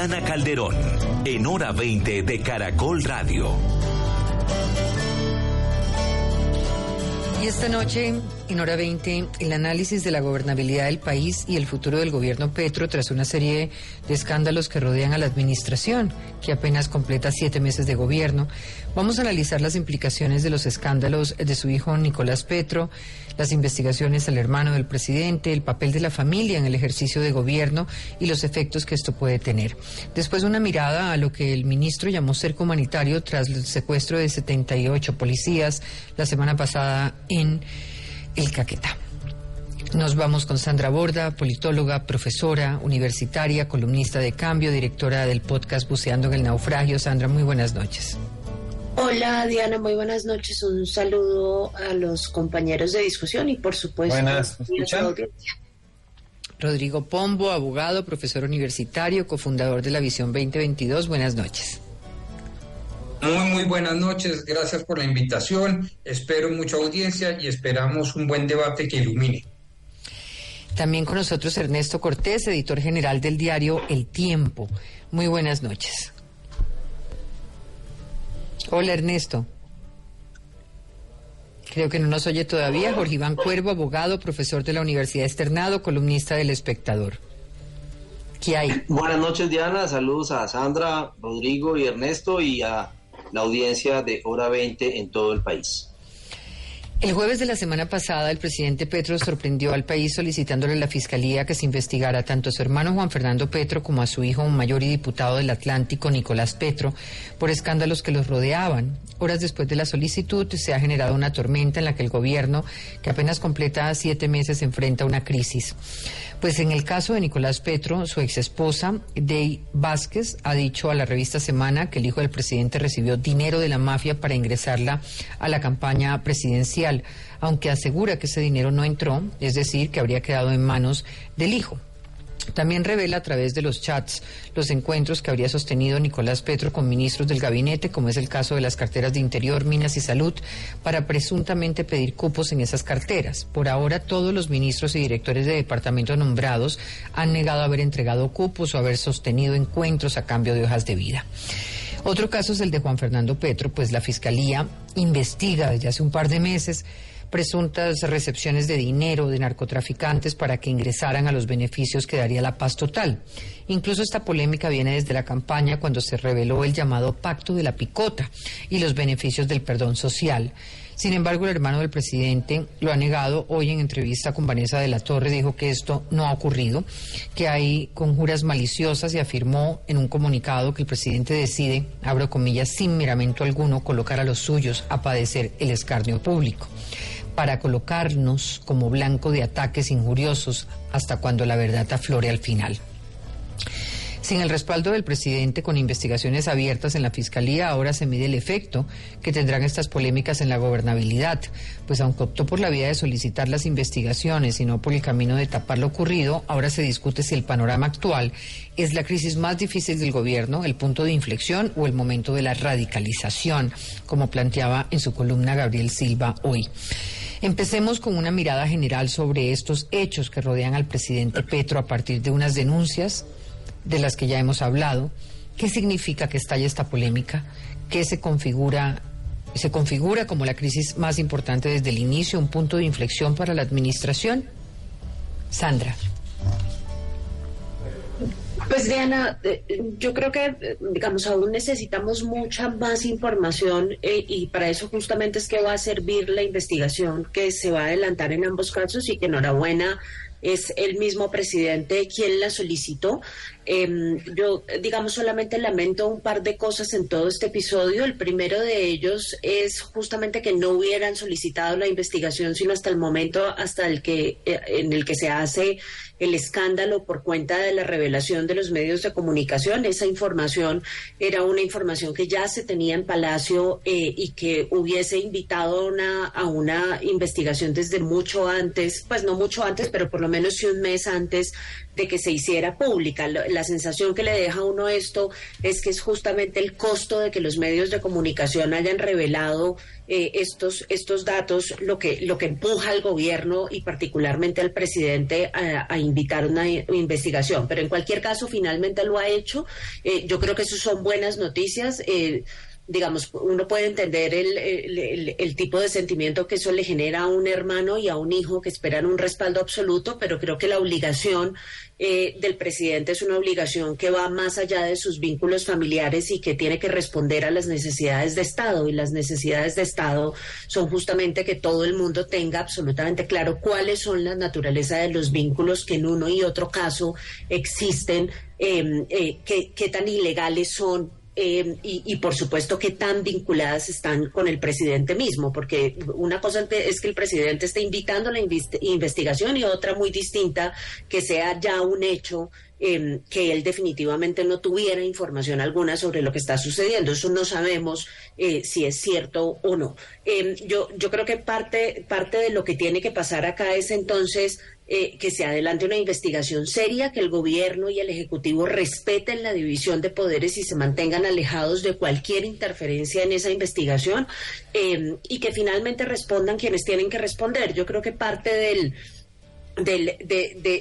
Diana Calderón, en hora 20 de Caracol Radio. Y esta noche, en hora 20, el análisis de la gobernabilidad del país y el futuro del gobierno Petro tras una serie de escándalos que rodean a la administración, que apenas completa siete meses de gobierno. Vamos a analizar las implicaciones de los escándalos de su hijo Nicolás Petro, las investigaciones al hermano del presidente, el papel de la familia en el ejercicio de gobierno y los efectos que esto puede tener. Después una mirada a lo que el ministro llamó cerco humanitario tras el secuestro de 78 policías la semana pasada en el Caquetá. Nos vamos con Sandra Borda, politóloga, profesora, universitaria, columnista de cambio, directora del podcast Buceando en el Naufragio. Sandra, muy buenas noches. Hola Diana, muy buenas noches. Un saludo a los compañeros de discusión y por supuesto buenas, a Rodrigo Pombo, abogado, profesor universitario, cofundador de la Visión 2022. Buenas noches. Muy, muy buenas noches. Gracias por la invitación. Espero mucha audiencia y esperamos un buen debate que ilumine. También con nosotros Ernesto Cortés, editor general del diario El Tiempo. Muy buenas noches. Hola Ernesto. Creo que no nos oye todavía. Jorge Iván Cuervo, abogado, profesor de la Universidad Externado, columnista del Espectador. ¿Qué hay? Buenas noches Diana, saludos a Sandra, Rodrigo y Ernesto y a la audiencia de Hora 20 en todo el país. El jueves de la semana pasada, el presidente Petro sorprendió al país solicitándole a la Fiscalía que se investigara tanto a su hermano Juan Fernando Petro como a su hijo, mayor y diputado del Atlántico, Nicolás Petro, por escándalos que los rodeaban. Horas después de la solicitud, se ha generado una tormenta en la que el gobierno, que apenas completa siete meses, enfrenta una crisis. Pues en el caso de Nicolás Petro, su exesposa, Dey Vázquez, ha dicho a la revista Semana que el hijo del presidente recibió dinero de la mafia para ingresarla a la campaña presidencial, aunque asegura que ese dinero no entró, es decir, que habría quedado en manos del hijo. También revela a través de los chats los encuentros que habría sostenido Nicolás Petro con ministros del gabinete, como es el caso de las carteras de Interior, Minas y Salud, para presuntamente pedir cupos en esas carteras. Por ahora, todos los ministros y directores de departamento nombrados han negado haber entregado cupos o haber sostenido encuentros a cambio de hojas de vida. Otro caso es el de Juan Fernando Petro, pues la Fiscalía investiga desde hace un par de meses presuntas recepciones de dinero de narcotraficantes para que ingresaran a los beneficios que daría la paz total. Incluso esta polémica viene desde la campaña cuando se reveló el llamado Pacto de la Picota y los beneficios del perdón social. Sin embargo, el hermano del presidente lo ha negado. Hoy en entrevista con Vanessa de la Torre dijo que esto no ha ocurrido, que hay conjuras maliciosas y afirmó en un comunicado que el presidente decide, abro comillas, sin miramento alguno, colocar a los suyos a padecer el escarnio público para colocarnos como blanco de ataques injuriosos hasta cuando la verdad aflore al final. Sin el respaldo del presidente con investigaciones abiertas en la Fiscalía, ahora se mide el efecto que tendrán estas polémicas en la gobernabilidad, pues aunque optó por la vía de solicitar las investigaciones y no por el camino de tapar lo ocurrido, ahora se discute si el panorama actual es la crisis más difícil del gobierno, el punto de inflexión o el momento de la radicalización, como planteaba en su columna Gabriel Silva hoy. Empecemos con una mirada general sobre estos hechos que rodean al presidente Petro a partir de unas denuncias de las que ya hemos hablado. ¿Qué significa que estalle esta polémica? ¿Qué se configura se configura como la crisis más importante desde el inicio, un punto de inflexión para la administración? Sandra. Pues Diana, eh, yo creo que, digamos, aún necesitamos mucha más información eh, y para eso justamente es que va a servir la investigación que se va a adelantar en ambos casos y que enhorabuena es el mismo presidente quien la solicitó. Em, yo, digamos, solamente lamento un par de cosas en todo este episodio. El primero de ellos es justamente que no hubieran solicitado la investigación, sino hasta el momento hasta el que, en el que se hace el escándalo por cuenta de la revelación de los medios de comunicación. Esa información era una información que ya se tenía en Palacio eh, y que hubiese invitado una, a una investigación desde mucho antes, pues no mucho antes, pero por lo menos sí un mes antes de que se hiciera pública. La, sensación que le deja a uno esto es que es justamente el costo de que los medios de comunicación hayan revelado eh, estos, estos datos lo que, lo que empuja al gobierno y particularmente al presidente a, invitar una investigación. Pero en cualquier caso, finalmente lo ha hecho. Eh, yo creo que eso son buenas noticias. Eh, digamos, uno puede entender el, el, tipo de sentimiento que eso le genera a un hermano y a un hijo que esperan un respaldo absoluto, pero creo que la obligación eh, del presidente es una obligación que va más allá de sus vínculos familiares y que tiene que responder a las necesidades de Estado. Y las necesidades de Estado son justamente que todo el mundo tenga absolutamente claro cuáles son la naturaleza de los vínculos que en uno y otro caso existen, eh, eh, qué tan ilegales son eh, y, por supuesto que tan vinculadas están con el presidente mismo, porque una cosa es que el presidente esté invitando la investigación y otra muy distinta que sea ya un hecho Em, que él definitivamente no tuviera información alguna sobre lo que está sucediendo. Eso no sabemos eh, si es cierto o no. Em, yo, yo creo que parte, parte de lo que tiene que pasar acá es entonces eh, que se adelante una investigación seria, que el gobierno y el Ejecutivo respeten la división de poderes y se mantengan alejados de cualquier interferencia en esa investigación em, y que finalmente respondan quienes tienen que responder. Yo creo que parte del del,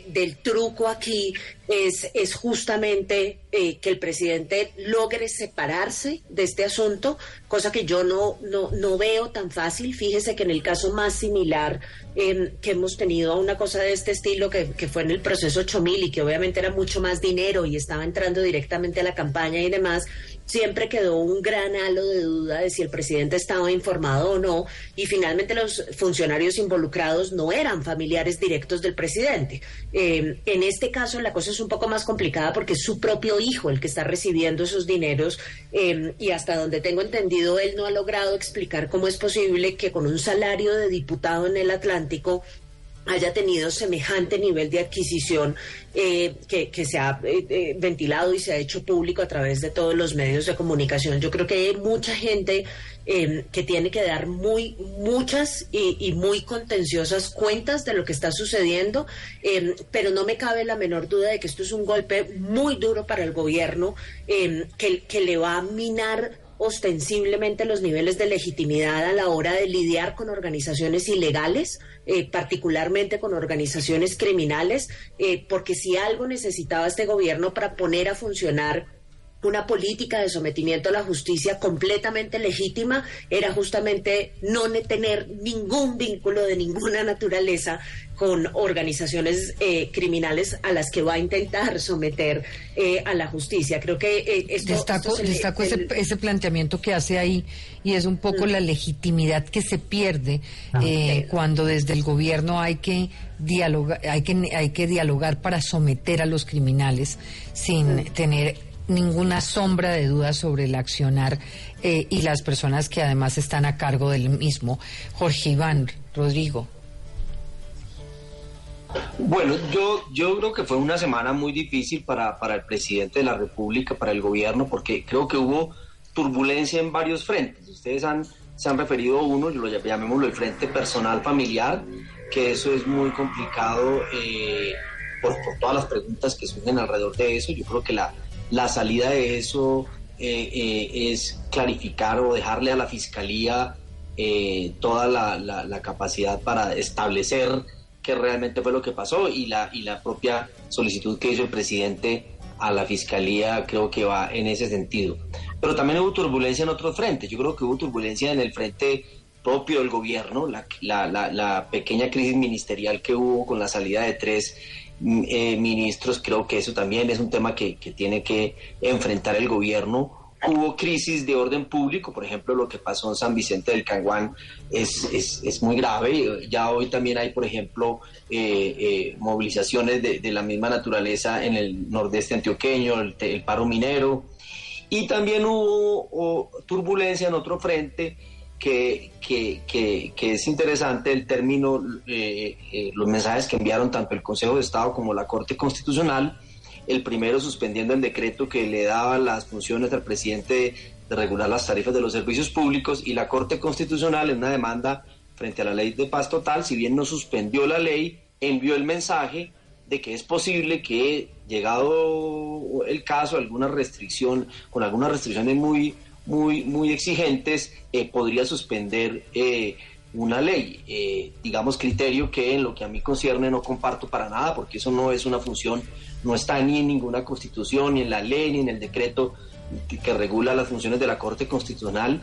del truco aquí es, es justamente eh, que el presidente logre separarse de este asunto, cosa que yo no, no, no veo tan fácil. Fíjese que en el caso más similar em, que hemos tenido a una cosa de este estilo, que, que fue en el proceso 8000 y que obviamente era mucho más dinero y estaba entrando directamente a la campaña y demás, siempre quedó un gran halo de duda de si el presidente estaba informado o no, y finalmente los funcionarios involucrados no eran familiares directos del presidente. Eh, en este caso la cosa es un poco más complicada porque es su propio hijo el que está recibiendo esos dineros eh, y hasta donde tengo entendido él no ha logrado explicar cómo es posible que con un salario de diputado en el Atlántico haya tenido semejante nivel de adquisición eh, que, se ha eh, eh, ventilado y se ha hecho público a través de todos los medios de comunicación. Yo creo que hay mucha gente que tiene que dar muy muchas y, muy contenciosas cuentas de lo que está sucediendo, pero no me cabe la menor duda de que esto es un golpe muy duro para el gobierno que, que le va a minar ostensiblemente los niveles de legitimidad a la hora de lidiar con organizaciones ilegales, eh, particularmente con organizaciones criminales, eh, porque si algo necesitaba este gobierno para poner a funcionar una política de sometimiento a la justicia completamente legítima era justamente no tener ningún vínculo de ninguna naturaleza con organizaciones eh, criminales a las que va a intentar someter eh, a la justicia. Creo que eh, esto, destaco, ese, planteamiento que hace ahí y es un poco mm. la legitimidad que se pierde ah. cuando desde el gobierno hay que dialogar, hay que hay que dialogar para someter a los criminales sin mm. tener ninguna sombra de duda sobre el accionar eh, y las personas que además están a cargo del mismo. Jorge Iván, Rodrigo. Bueno, yo, yo creo que fue una semana muy difícil para, para el presidente de la República, para el gobierno, porque creo que hubo turbulencia en varios frentes. Ustedes han, se han referido a uno, lo llamémoslo el frente personal familiar, que eso es muy complicado eh, por, todas las preguntas que surgen alrededor de eso. Yo creo que la, la salida de eso eh, eh, es clarificar o dejarle a la Fiscalía eh, toda la, capacidad para establecer qué realmente fue lo que pasó y la, y la propia solicitud que hizo el presidente a la Fiscalía creo que va en ese sentido. Pero también hubo turbulencia en otros frentes. Yo creo que hubo turbulencia en el frente propio del gobierno, la, la pequeña crisis ministerial que hubo con la salida de tres Mm, eh, ministros, creo que eso también es un tema que, tiene que enfrentar el gobierno. Hubo crisis de orden público, por ejemplo, lo que pasó en San Vicente del Caguán es, es, muy grave. Ya hoy también hay, por ejemplo, eh, eh, movilizaciones de, la misma naturaleza en el nordeste antioqueño, el, paro minero. Y también hubo turbulencia en otro frente que, que, es interesante el término, eh, eh, los mensajes que enviaron tanto el Consejo de Estado como la Corte Constitucional, el primero suspendiendo el decreto que le daba las funciones al presidente de regular las tarifas de los servicios públicos y la Corte Constitucional en una demanda frente a la ley de paz total, si bien no suspendió la ley, envió el mensaje de que es posible que llegado el caso, alguna restricción, con algunas restricciones muy muy, muy exigentes, eh, podría suspender eh, una ley. Eh, digamos, criterio que en lo que a mí concierne no comparto para nada, porque eso no es una función, no está ni en ninguna constitución, ni en la ley, ni en el decreto que, regula las funciones de la Corte Constitucional.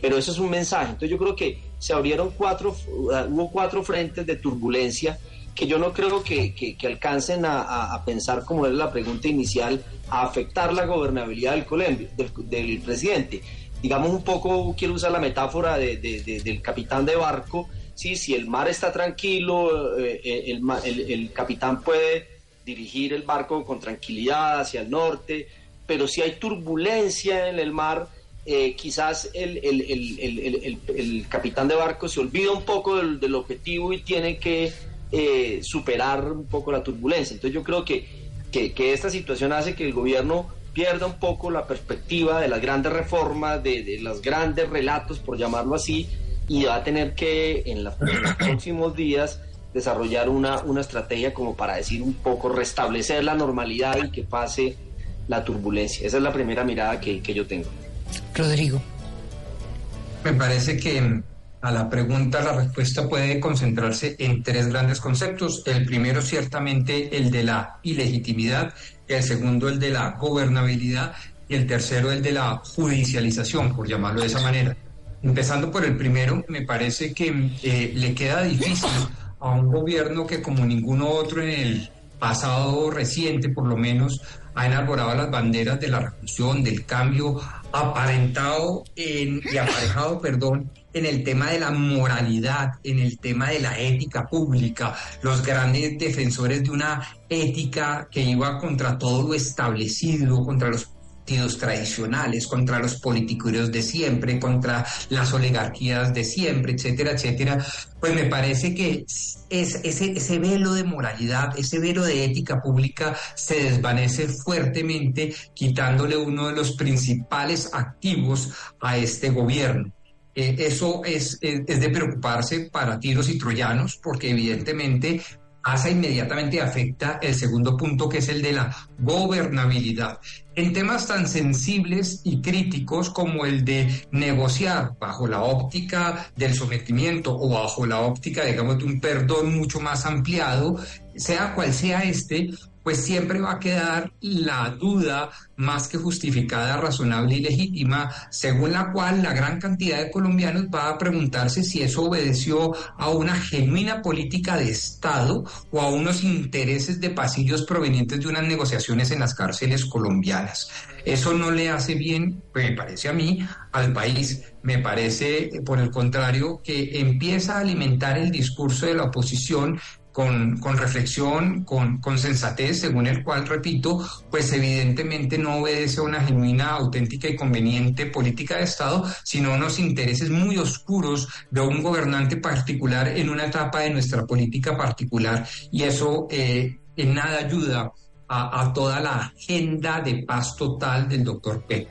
pero eso es un mensaje. Entonces yo creo que se abrieron cuatro, hubo cuatro frentes de turbulencia que yo no creo que, que, alcancen a, pensar, como era la pregunta inicial, a afectar la gobernabilidad del, del, presidente. Digamos un poco, quiero usar la metáfora de, del capitán de barco, ¿sí? si el mar está tranquilo, eh, eh, el, el, capitán puede dirigir el barco con tranquilidad hacia el norte, pero si hay turbulencia en el mar, eh, quizás el, el, capitán de barco se olvida un poco del, del objetivo y tiene que eh, superar un poco la turbulencia. Entonces yo creo que, que, esta situación hace que el gobierno pierda un poco la perspectiva de las grandes reformas, de, los grandes relatos, por llamarlo así, y va a tener que en, los próximos días desarrollar una, una estrategia como para decir un poco, restablecer la normalidad y que pase la turbulencia. Esa es la primera mirada que, que yo tengo. Rodrigo. Me parece que a la pregunta, la respuesta puede concentrarse en tres grandes conceptos. El primero, ciertamente, el de la ilegitimidad, el segundo, el de la gobernabilidad y el tercero, el de la judicialización, por llamarlo de esa manera. Empezando por el primero, me parece que eh, le queda difícil a un gobierno que como ninguno otro en el pasado reciente, por lo menos, ha enarborado las banderas de la revolución, del cambio, aparentado en, y aparejado, perdón, en el tema de la moralidad, en el tema de la ética pública, los grandes defensores de una ética que iba contra todo lo establecido, contra los partidos tradicionales, contra los políticos de siempre, contra las oligarquías de siempre, etcétera, etcétera, pues me parece que es, ese, ese velo de moralidad, ese velo de ética pública se desvanece fuertemente quitándole uno de los principales activos a este gobierno. Eh, eso es, es, de preocuparse para tiros y troyanos, porque evidentemente pasa inmediatamente afecta el segundo punto, que es el de la gobernabilidad. En temas tan sensibles y críticos como el de negociar bajo la óptica del sometimiento o bajo la óptica, digamos, de un perdón mucho más ampliado, sea cual sea este, pues siempre va a quedar la duda más que justificada, razonable y legítima, según la cual la gran cantidad de colombianos va a preguntarse si eso obedeció a una genuina política de Estado o a unos intereses de pasillos provenientes de unas negociaciones en las cárceles colombianas. Eso no le hace bien, me parece a mí, al país. Me parece, por el contrario, que empieza a alimentar el discurso de la oposición con, con reflexión, con, con, sensatez, según el cual, repito, pues evidentemente no obedece a una genuina, auténtica y conveniente política de Estado, sino a unos intereses muy oscuros de un gobernante particular en una etapa de nuestra política particular. Y eso eh, en nada ayuda a, toda la agenda de paz total del doctor P.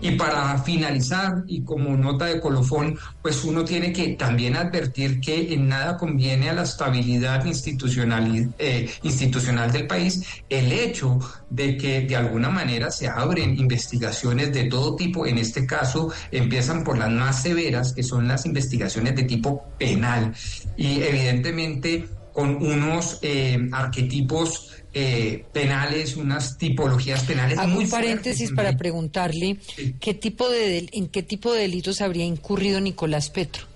Y para finalizar, y como nota de colofón, pues uno tiene que también advertir que en nada conviene a la estabilidad institucional, eh, institucional del país el hecho de que de alguna manera se abren investigaciones de todo tipo. En este caso, empiezan por las más severas, que son las investigaciones de tipo penal. Y evidentemente con unos eh, arquetipos eh, penales, unas tipologías penales. Hago muy un paréntesis para preguntarle qué tipo de en qué tipo de delitos habría incurrido Nicolás Petro.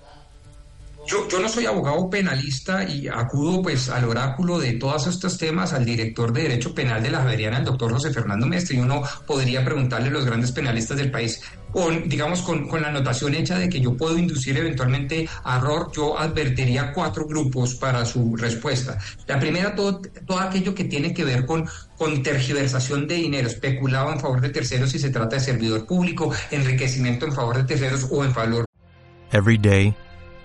Yo, no soy abogado penalista y acudo pues al oráculo de todos estos temas, al director de Derecho Penal de la Javeriana, el doctor José Fernando Mestre, y uno podría preguntarle a los grandes penalistas del país, con, digamos, con, con, la anotación hecha de que yo puedo inducir eventualmente error, yo advertiría cuatro grupos para su respuesta. La primera, todo, todo aquello que tiene que ver con, con tergiversación de dinero, especulado en favor de terceros si se trata de servidor público, enriquecimiento en favor de terceros o en favor Every day,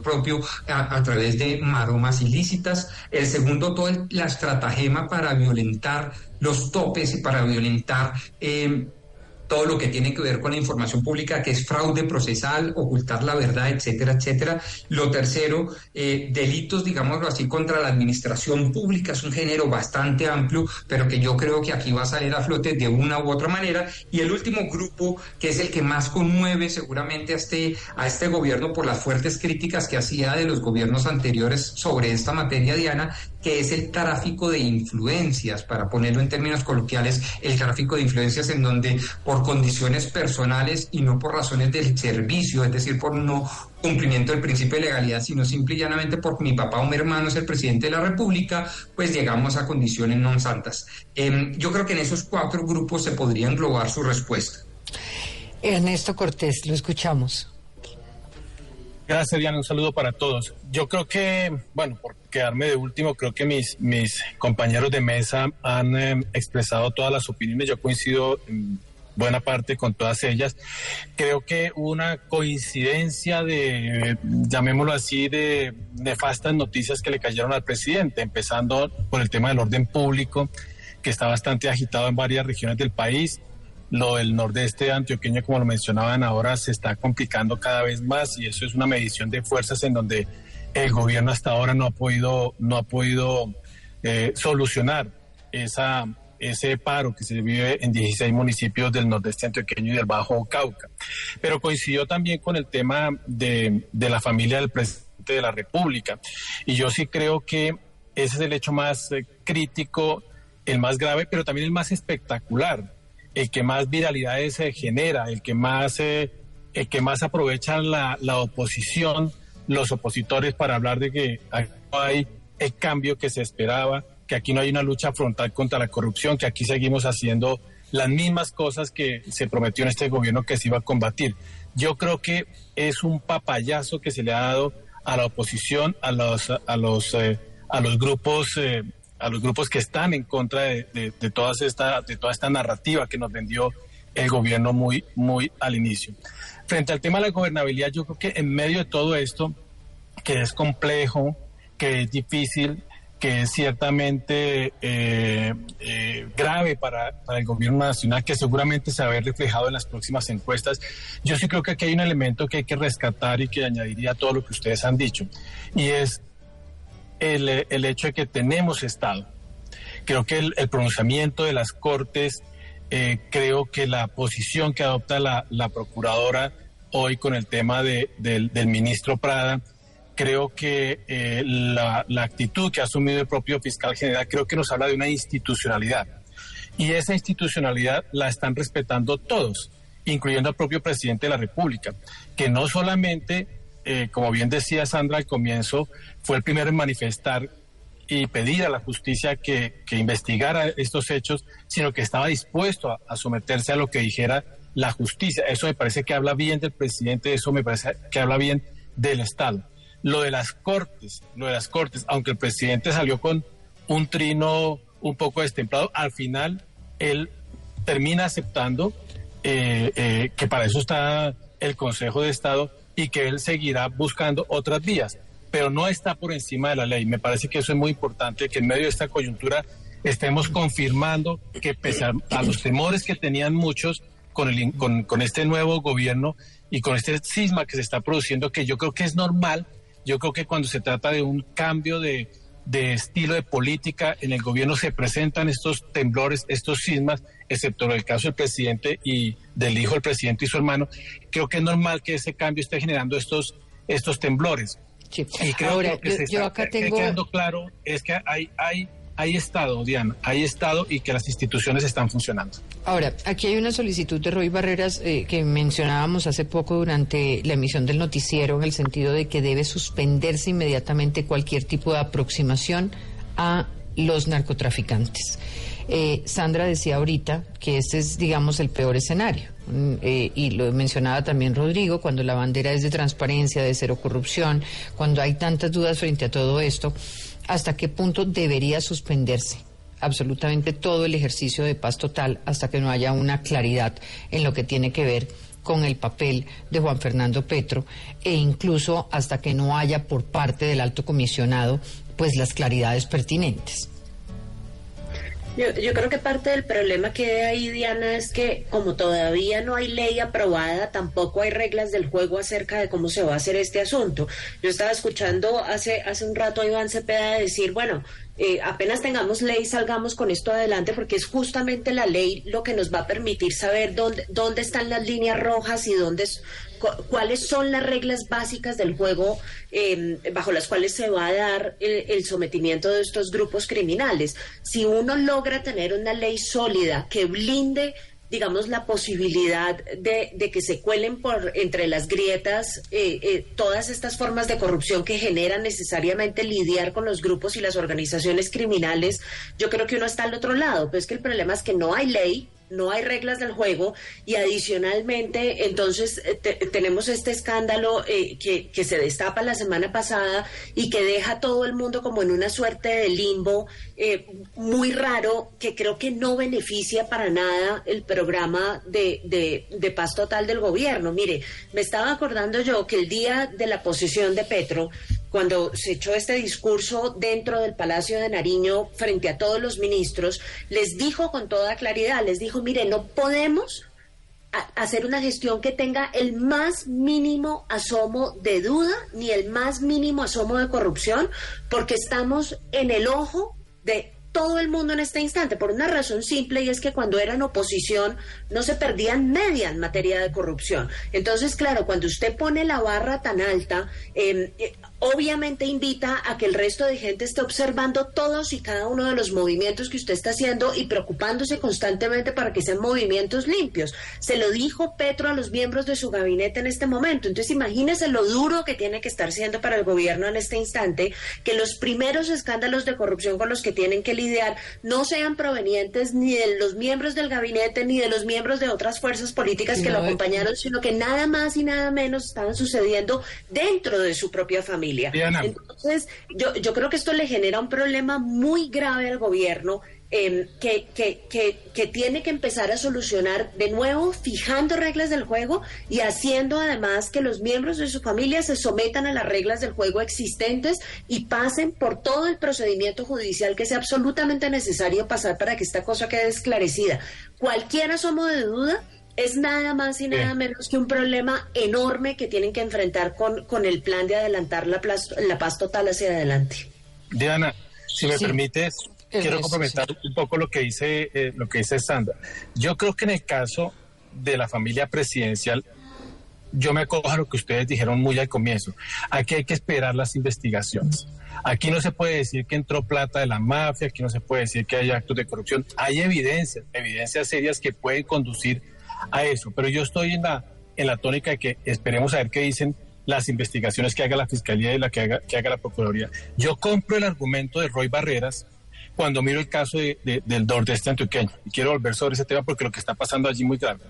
propio a, través de maromas ilícitas. El segundo, toda la estratagema para violentar los topes y para violentar eh, todo lo que tiene que ver con la información pública, que es fraude procesal, ocultar la verdad, etcétera, etcétera. Lo tercero, eh, delitos, digámoslo así, contra la administración pública, es un género bastante amplio, pero que yo creo que aquí va a salir a flote de una u otra manera. Y el último grupo, que es el que más conmueve seguramente a este, a este gobierno por las fuertes críticas que hacía de los gobiernos anteriores sobre esta materia, Diana, que es el tráfico de influencias, para ponerlo en términos coloquiales, el tráfico de influencias en donde por condiciones personales y no por razones del servicio, es decir, por no cumplimiento del principio de legalidad, sino simple y llanamente porque mi papá o mi hermano es el presidente de la República, pues llegamos a condiciones non santas. Eh, yo creo que en esos cuatro grupos se podría englobar su respuesta. Ernesto Cortés, lo escuchamos. Gracias, Diana. Un saludo para todos. Yo creo que, bueno, por quedarme de último, creo que mis, mis compañeros de mesa han eh, expresado todas las opiniones. Yo coincido en buena parte con todas ellas. Creo que una coincidencia de, llamémoslo así, de nefastas noticias que le cayeron al presidente, empezando por el tema del orden público, que está bastante agitado en varias regiones del país lo del nordeste antioqueño, como lo mencionaban ahora, se está complicando cada vez más y eso es una medición de fuerzas en donde el gobierno hasta ahora no ha podido, no ha podido eh, solucionar esa, ese paro que se vive en 16 municipios del nordeste antioqueño y del Bajo Cauca. Pero coincidió también con el tema de, de la familia del presidente de la República. Y yo sí creo que ese es el hecho más eh, crítico, el más grave, pero también el más espectacular el que más viralidades se genera, el que más, eh, el que más aprovecha la, la, oposición, los opositores para hablar de que hay el cambio que se esperaba, que aquí no hay una lucha frontal contra la corrupción, que aquí seguimos haciendo las mismas cosas que se prometió en este gobierno que se iba a combatir. Yo creo que es un papayazo que se le ha dado a la oposición, a los, a los, eh, a los grupos eh, a los grupos que están en contra de, de, de, todas esta, de toda esta narrativa que nos vendió el gobierno muy, muy al inicio. Frente al tema de la gobernabilidad, yo creo que en medio de todo esto, que es complejo, que es difícil, que es ciertamente eh, eh, grave para, para, el gobierno nacional, que seguramente se va a ver reflejado en las próximas encuestas. Yo sí creo que aquí hay un elemento que hay que rescatar y que añadiría a todo lo que ustedes han dicho, y es el, el hecho de que tenemos Estado. Creo que el, el pronunciamiento de las Cortes, eh, creo que la posición que adopta la, la Procuradora hoy con el tema de, del, del ministro Prada, creo que eh, la, actitud que ha asumido el propio fiscal general, creo que nos habla de una institucionalidad. Y esa institucionalidad la están respetando todos, incluyendo al propio presidente de la República, que no solamente eh, como bien decía Sandra al comienzo, fue el primero en manifestar y pedir a la justicia que, investigara estos hechos, sino que estaba dispuesto a, someterse a lo que dijera la justicia. Eso me parece que habla bien del presidente, eso me parece que habla bien del Estado. Lo de las cortes, lo de las cortes, aunque el presidente salió con un trino un poco destemplado, al final él termina aceptando eh, eh, que para eso está el Consejo de Estado y que él seguirá buscando otras vías, pero no está por encima de la ley. Me parece que eso es muy importante, que en medio de esta coyuntura estemos confirmando que pese a, los temores que tenían muchos con, el, con, con este nuevo gobierno y con este cisma que se está produciendo, que yo creo que es normal, yo creo que cuando se trata de un cambio de, de estilo de política en el gobierno se presentan estos temblores, estos sismas, excepto en el caso del presidente y del hijo del presidente y su hermano. Creo que es normal que ese cambio esté generando estos, estos temblores. Sí. Y creo Ahora, que lo que yo, se yo está acá tengo... quedando claro es que hay, hay hay Estado, Diana, hay Estado y que las instituciones están funcionando. Ahora, aquí hay una solicitud de Roy Barreras eh, que mencionábamos hace poco durante la emisión del noticiero en el sentido de que debe suspenderse inmediatamente cualquier tipo de aproximación a los narcotraficantes. Eh, Sandra decía ahorita que este es, digamos, el peor escenario. Mm, eh, y lo mencionaba también Rodrigo, cuando la bandera es de transparencia, de cero corrupción, cuando hay tantas dudas frente a todo esto, ¿hasta qué punto debería suspenderse? absolutamente todo el ejercicio de paz total hasta que no haya una claridad en lo que tiene que ver con el papel de Juan Fernando Petro e incluso hasta que no haya por parte del alto comisionado pues las claridades pertinentes. Yo, creo que parte del problema que hay ahí, Diana, es que como todavía no hay ley aprobada, tampoco hay reglas del juego acerca de cómo se va a hacer este asunto. Yo estaba escuchando hace, hace un rato a Iván Cepeda decir, bueno, eh, apenas tengamos ley, salgamos con esto adelante, porque es justamente la ley lo que nos va a permitir saber dónde, dónde están las líneas rojas y dónde, cuáles son las reglas básicas del juego em, bajo las cuales se va a dar el, sometimiento de estos grupos criminales. Si uno logra tener una ley sólida que blinde digamos, la posibilidad de, que se cuelen por entre las grietas eh, eh, todas estas formas de corrupción que generan necesariamente lidiar con los grupos y las organizaciones criminales, yo creo que uno está al otro lado. Pero es que el problema es que no hay ley, no hay reglas del juego y adicionalmente entonces eh, tenemos este escándalo eh, que, que, se destapa la semana pasada y que deja todo el mundo como en una suerte de limbo eh, muy raro que creo que no beneficia para nada el programa de, de, de paz total del gobierno. Mire, me estaba acordando yo que el día de la posesión de Petro, cuando se echó este discurso dentro del Palacio de Nariño frente a todos los ministros, les dijo con toda claridad, les dijo, mire, no podemos hacer una gestión que tenga el más mínimo asomo de duda ni el más mínimo asomo de corrupción, porque estamos en el ojo de todo el mundo en este instante, por una razón simple y es que cuando eran oposición no se perdían media en materia de corrupción. Entonces, claro, cuando usted pone la barra tan alta, em, eh, obviamente invita a que el resto de gente esté observando todos y cada uno de los movimientos que usted está haciendo y preocupándose constantemente para que sean movimientos limpios. Se lo dijo Petro a los miembros de su gabinete en este momento. Entonces imagínese lo duro que tiene que estar siendo para el gobierno en este instante que los primeros escándalos de corrupción con los que tienen que lidiar no sean provenientes ni de los miembros del gabinete ni de los miembros de otras fuerzas políticas que lo acompañaron, sino que nada más y nada menos estaban sucediendo dentro de su propia familia. Entonces, yo, yo creo que esto le genera un problema muy grave al gobierno. Em, que, que, que, que, tiene que empezar a solucionar de nuevo, fijando reglas del juego y haciendo además que los miembros de su familia se sometan a las reglas del juego existentes y pasen por todo el procedimiento judicial que sea absolutamente necesario pasar para que esta cosa quede esclarecida. Cualquier asomo de duda es nada más y nada menos que un problema enorme que tienen que enfrentar con, con el plan de adelantar la, la paz total hacia adelante. Diana, si me permites, quiero complementar un poco lo que dice eh, lo que dice Sandra. Yo creo que en el caso de la familia presidencial, yo me acojo a lo que ustedes dijeron muy al comienzo. Aquí hay que esperar las investigaciones. Aquí no se puede decir que entró plata de la mafia, aquí no se puede decir que hay actos de corrupción. Hay evidencias, evidencias serias que pueden conducir a eso. Pero yo estoy en la, en la tónica de que esperemos a ver qué dicen las investigaciones que haga la Fiscalía y la que haga, que haga la Procuraduría. Yo compro el argumento de Roy Barreras cuando miro el caso de, del Nordeste antioqueño. Y quiero volver sobre ese tema porque lo que está pasando allí muy grave.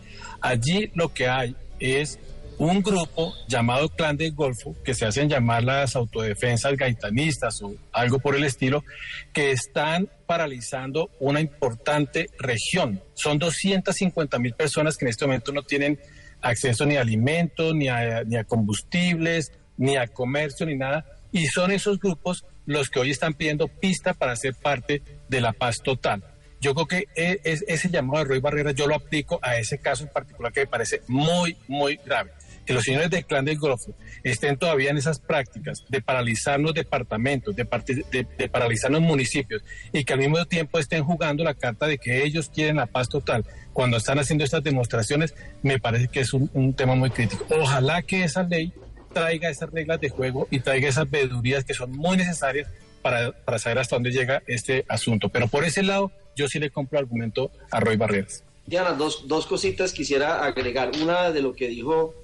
Allí lo que hay es un grupo llamado Clan del Golfo, que se hacen llamar las autodefensas gaitanistas o algo por el estilo, que están paralizando una importante región. Son 250 mil personas que en este momento no tienen acceso ni a alimentos, ni a, ni a combustibles, ni a comercio, ni nada. Y son esos grupos los que hoy están pidiendo pista para ser parte de la paz total. Yo creo que e, ese llamado de Roy Barrera yo lo aplico a ese caso en particular que me parece muy, muy grave que los señores del clan del Golfo estén todavía en esas prácticas de paralizar los departamentos, de, paralizar los municipios y que al mismo tiempo estén jugando la carta de que ellos quieren la paz total cuando están haciendo estas demostraciones, me parece que es un, tema muy crítico. Ojalá que esa ley traiga esas reglas de juego y traiga esas veedurías que son muy necesarias para, para saber hasta dónde llega este asunto. Pero por ese lado, yo sí le compro argumento a Roy Barreras. Diana, dos, dos cositas quisiera agregar. Una de lo que dijo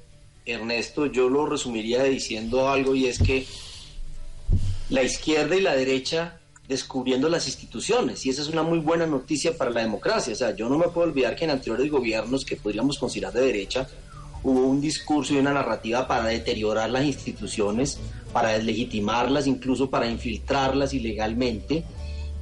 Ernesto, yo lo resumiría diciendo algo y es que la izquierda y la derecha descubriendo las instituciones y esa es una muy buena noticia para la democracia. O sea, yo no me puedo olvidar que en anteriores gobiernos que podríamos considerar de derecha hubo un discurso y una narrativa para deteriorar las instituciones, para deslegitimarlas, incluso para infiltrarlas ilegalmente.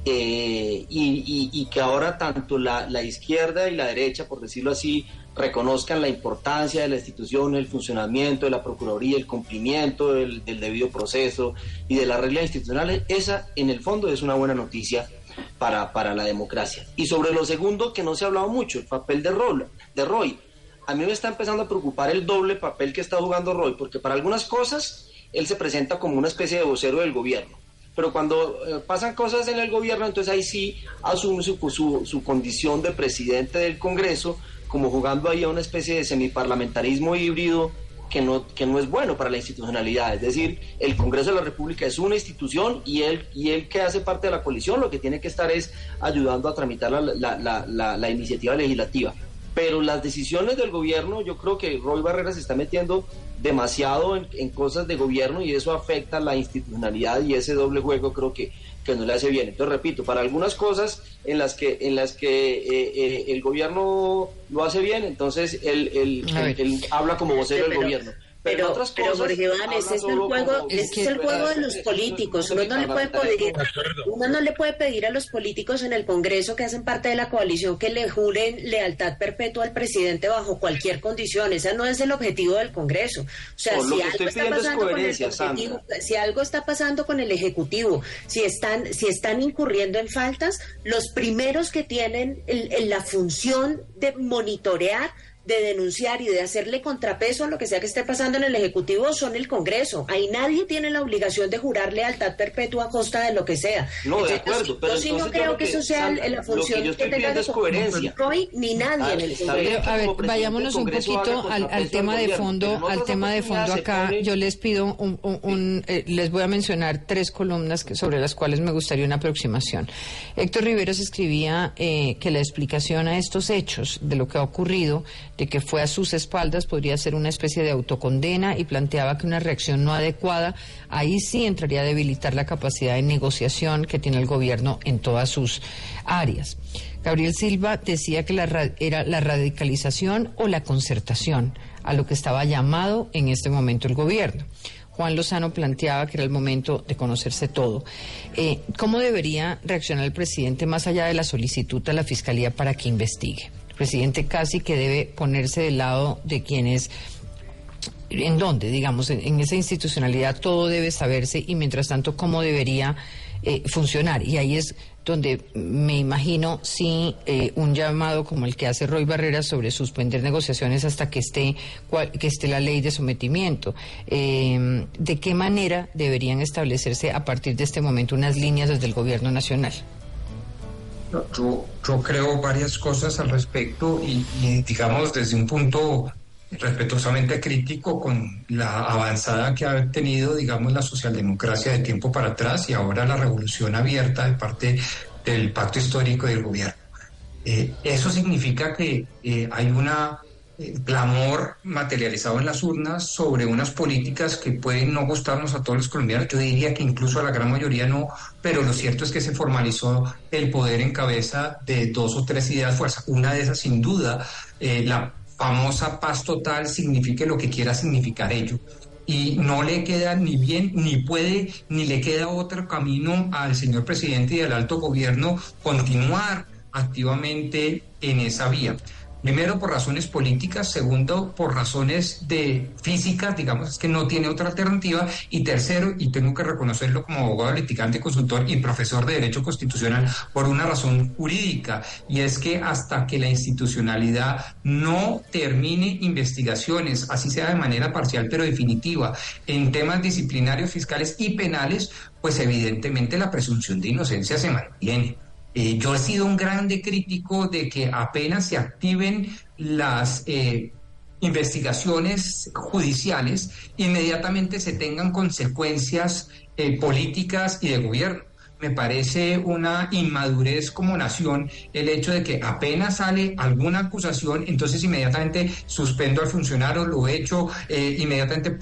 Eh, y, que ahora tanto la, la izquierda y la derecha, por decirlo así, reconozcan la importancia de la institución, el funcionamiento de la Procuraduría, el cumplimiento del, debido proceso y de las reglas institucionales, esa en el fondo es una buena noticia para, para la democracia. Y sobre lo segundo, que no se ha hablado mucho, el papel de, Roy, de Roy. A mí me está empezando a preocupar el doble papel que está jugando Roy, porque para algunas cosas él se presenta como una especie de vocero del gobierno. Pero cuando eh, pasan cosas en el gobierno, entonces ahí sí asume su, su, su condición de presidente del Congreso, como jugando ahí a una especie de semiparlamentarismo híbrido que no, que no es bueno para la institucionalidad. Es decir, el Congreso de la República es una institución y él, y él que hace parte de la coalición lo que tiene que estar es ayudando a tramitar la, la, la, la iniciativa legislativa. Pero las decisiones del gobierno, yo creo que Roy Barrera se está metiendo demasiado en, en, cosas de gobierno y eso afecta la institucionalidad y ese doble juego creo que que no le hace bien. Entonces, repito, para algunas cosas en las que, en las que eh, eh, el gobierno lo hace bien, entonces él, él habla como vocero del gobierno. Pero, pero Jorge Iván, ese es el juego, ese es el juego de los políticos. Uno no le puede pedir, uno no le puede pedir a los políticos en el Congreso que hacen parte de la coalición que le juren lealtad perpetua al presidente bajo cualquier condición. Ese no es el objetivo del Congreso. O sea, si algo está pasando con el ejecutivo, si algo está pasando con el ejecutivo, si están, si están incurriendo en faltas, los primeros que tienen la función de monitorear de denunciar y de hacerle contrapeso a lo que sea que esté pasando en el Ejecutivo son el Congreso. Ahí nadie tiene la obligación de jurar lealtad perpetua a costa de lo que sea. No, de acuerdo, pero yo sí no creo que, eso sea la función que, tenga de coherencia. Ni nadie en el Congreso. a ver, vayámonos un poquito al, tema de fondo, al tema de fondo acá. Yo les pido un, eh, les voy a mencionar tres columnas que, sobre las cuales me gustaría una aproximación. Héctor Riveros escribía eh, que la explicación a estos hechos de lo que ha ocurrido de que fue a sus espaldas podría ser una especie de autocondena y planteaba que una reacción no adecuada ahí sí entraría a debilitar la capacidad de negociación que tiene el gobierno en todas sus áreas. Gabriel Silva decía que era la radicalización o la concertación a lo que estaba llamado en este momento el gobierno. Juan Lozano planteaba que era el momento de conocerse todo. Eh, ¿Cómo debería reaccionar el presidente más allá de la solicitud a la Fiscalía para que investigue? Presidente casi que debe ponerse del lado de quienes en dónde, digamos, en, esa institucionalidad todo debe saberse y mientras tanto cómo debería eh, funcionar. Y ahí es donde me imagino sí eh, un llamado como el que hace Roy Barrera sobre suspender negociaciones hasta que esté que esté la ley de sometimiento. Eh, ¿De qué manera deberían establecerse a partir de este momento unas líneas desde el Gobierno Nacional? Yo, yo creo varias cosas al respecto y, digamos desde un punto respetuosamente crítico con la avanzada que ha tenido, digamos, la socialdemocracia de tiempo para atrás y ahora la revolución abierta de parte del pacto histórico del gobierno. Eh, eso significa que eh, hay una clamor materializado en las urnas sobre unas políticas que pueden no gustarnos a todos los colombianos. Yo diría que incluso a la gran mayoría no, pero lo cierto es que se formalizó el poder en cabeza de dos o tres ideas fuerza. Una de esas, sin duda, eh, la famosa paz total signifique lo que quiera significar ello. Y no le queda ni bien, ni puede, ni le queda otro camino al señor presidente y al alto gobierno continuar activamente en esa vía. Primero por razones políticas, segundo por razones de físicas, digamos que no tiene otra alternativa, y tercero, y tengo que reconocerlo como abogado litigante, consultor y profesor de Derecho Constitucional, por una razón jurídica, y es que hasta que la institucionalidad no termine investigaciones, así sea de manera parcial pero definitiva, en temas disciplinarios, fiscales y penales, pues evidentemente la presunción de inocencia se mantiene. Eh, yo he sido un grande crítico de que apenas se activen las eh, investigaciones judiciales, inmediatamente se tengan consecuencias eh, políticas y de gobierno me parece una inmadurez como nación el hecho de que apenas sale alguna acusación, entonces inmediatamente suspendo al funcionario, lo hecho, eh, inmediatamente,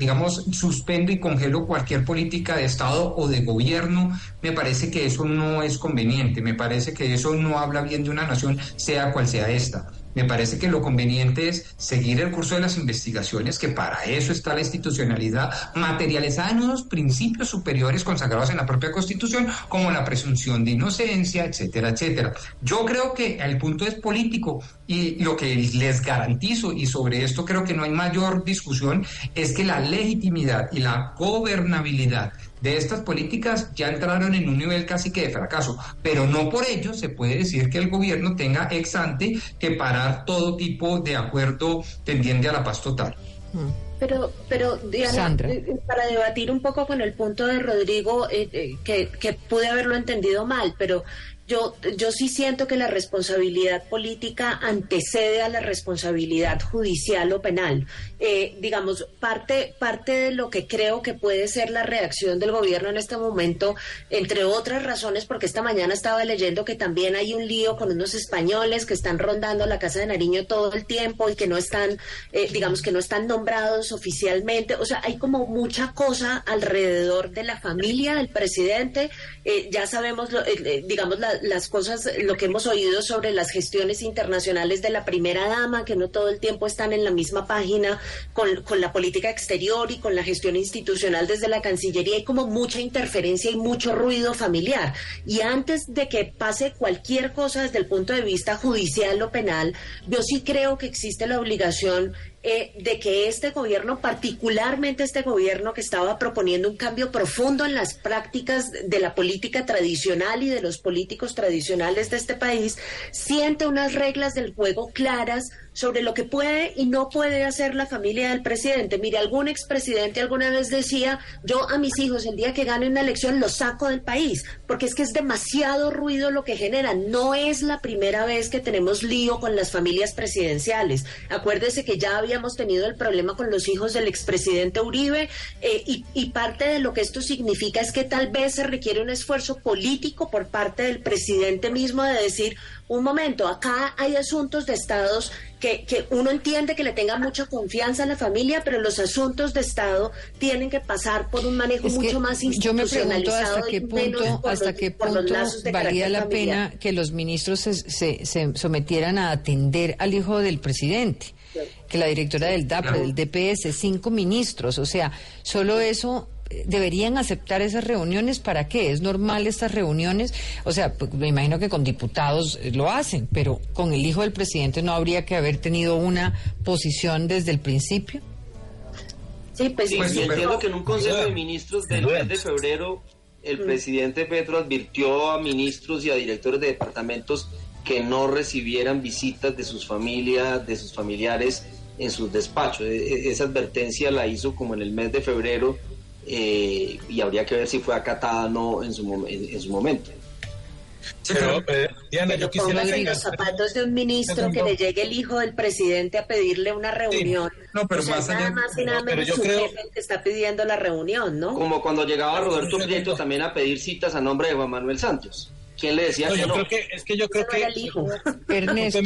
digamos, suspendo y congelo cualquier política de Estado o de gobierno. Me parece que eso no es conveniente, me parece que eso no habla bien de una nación, sea cual sea esta. Me parece que lo conveniente es seguir el curso de las investigaciones, que para eso está la institucionalidad materializada en unos principios superiores consagrados en la propia Constitución, como la presunción de inocencia, etcétera, etcétera. Yo creo que el punto es político y lo que les garantizo, y sobre esto creo que no hay mayor discusión, es que la legitimidad y la gobernabilidad de estas políticas ya entraron en un nivel casi que de fracaso, pero no por ello se puede decir que el gobierno tenga ex ante que parar todo tipo de acuerdo tendiente a la paz total. Mm. Pero, pero Diana, eh, eh, para debatir un poco con el punto de Rodrigo, eh, que, que pude haberlo entendido mal, pero yo, yo sí siento que la responsabilidad política antecede a la responsabilidad judicial o penal. Eh, digamos, parte, parte de lo que creo que puede ser la reacción del gobierno en este momento, entre otras razones, porque esta mañana estaba leyendo que también hay un lío con unos españoles que están rondando la Casa de Nariño todo el tiempo y que no están, eh, digamos, que no están nombrados oficialmente. O sea, hay como mucha cosa alrededor de la familia del presidente. Eh, ya sabemos, digamos, la, las cosas, lo que hemos oído sobre las gestiones internacionales de la primera dama, que no todo el tiempo están en la misma página con, con la política exterior y con la gestión institucional desde la Cancillería, hay como mucha interferencia y mucho ruido familiar. Y antes de que pase cualquier cosa desde el punto de vista judicial o penal, yo sí creo que existe la obligación eh, de que este gobierno, particularmente este gobierno que estaba proponiendo un cambio profundo en las prácticas de la política tradicional y de los políticos tradicionales de este país, siente unas reglas del juego claras sobre lo que puede y no puede hacer la familia del presidente. Mire, algún expresidente alguna vez decía, yo a mis hijos el día que gane una elección los saco del país, porque es que es demasiado ruido lo que generan. No es la primera vez que tenemos lío con las familias presidenciales. Acuérdese que ya habíamos tenido el problema con los hijos del expresidente Uribe eh, y, y parte de lo que esto significa es que tal vez se requiere un esfuerzo político por parte del presidente mismo de decir, un momento, acá hay asuntos de estados que, que, uno entiende que le tenga mucha confianza a la familia, pero los asuntos de Estado tienen que pasar por un manejo mucho más institucionalizado. Yo me pregunto hasta qué punto, hasta qué punto valía la pena que los ministros se, se, sometieran a atender al hijo del presidente, que la directora del DAPRE, del DPS, cinco ministros, o sea, solo eso deberían aceptar esas reuniones para qué es normal estas reuniones o sea pues, me imagino que con diputados eh, lo hacen pero con el hijo del presidente no habría que haber tenido una posición desde el principio sí pues sí, entiendo que en un consejo de ministros del mes de febrero el mm. presidente Petro advirtió a ministros y a directores de departamentos que no recibieran visitas de sus familias, de sus familiares en sus despachos. E, e, esa advertencia la hizo como en el mes de febrero eh, y habría que ver si fue acatada o no en su, en, su momento. pero, eh, Diana, yo quisiera en los zapatos de un ministro que le llegue el hijo del presidente a pedirle una reunión. No, pero más nada más y nada menos su jefe que está pidiendo la reunión, ¿no? Como cuando llegaba Roberto Prieto también a pedir citas a nombre de Juan Manuel Santos. ¿Quién le decía que yo no? Creo que, es que yo creo que... Ernesto.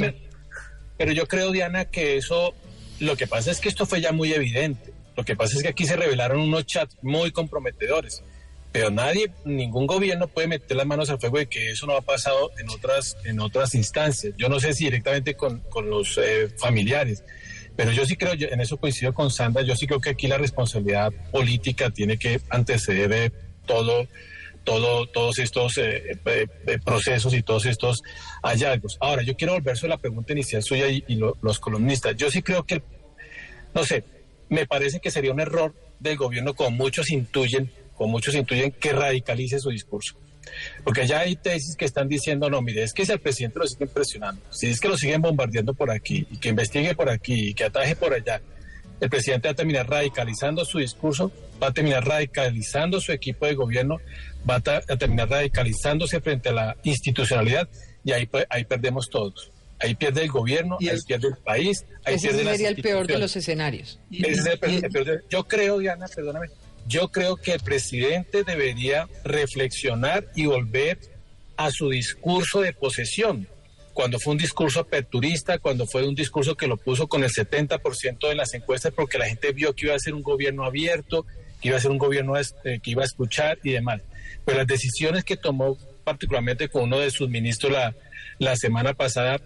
Pero yo creo, Diana, que eso... Lo que pasa es que esto fue ya muy evidente. Lo que pasa es que aquí se revelaron unos chats muy comprometedores, pero nadie, ningún gobierno puede meter las manos al fuego de que eso no ha pasado en otras, en otras instancias. Yo no sé si directamente con, con los eh, familiares, pero yo sí creo, en eso coincido con Sandra, yo sí creo que aquí la responsabilidad política tiene que anteceder todo todo, todos estos eh, eh, procesos y todos estos hallazgos. Ahora, yo quiero volver sobre la pregunta inicial suya y, los columnistas. Yo sí creo que, no sé, me parece que sería un error del gobierno, como muchos intuyen, como muchos intuyen, que radicalice su discurso. Porque ya hay tesis que están diciendo, no, mire, es que si el presidente lo sigue presionando, si es que lo siguen bombardeando por aquí, y que investigue por aquí, y que ataje por allá, el presidente va a terminar radicalizando su discurso, va a terminar radicalizando su equipo de gobierno, va a, terminar radicalizándose frente a la institucionalidad, y ahí, ahí perdemos todos. Ahí pierde el gobierno, ahí pierde el país, ahí Ese pierde sería el peor de los escenarios. Yo creo, Diana, perdóname, yo creo que el presidente debería reflexionar y volver a su discurso de posesión. Cuando fue un discurso aperturista, cuando fue un discurso que lo puso con el 70% de las encuestas, porque la gente vio que iba a ser un gobierno abierto, que iba a ser un gobierno este, que iba a escuchar y demás. Pero las decisiones que tomó, particularmente con uno de sus ministros la, la semana pasada,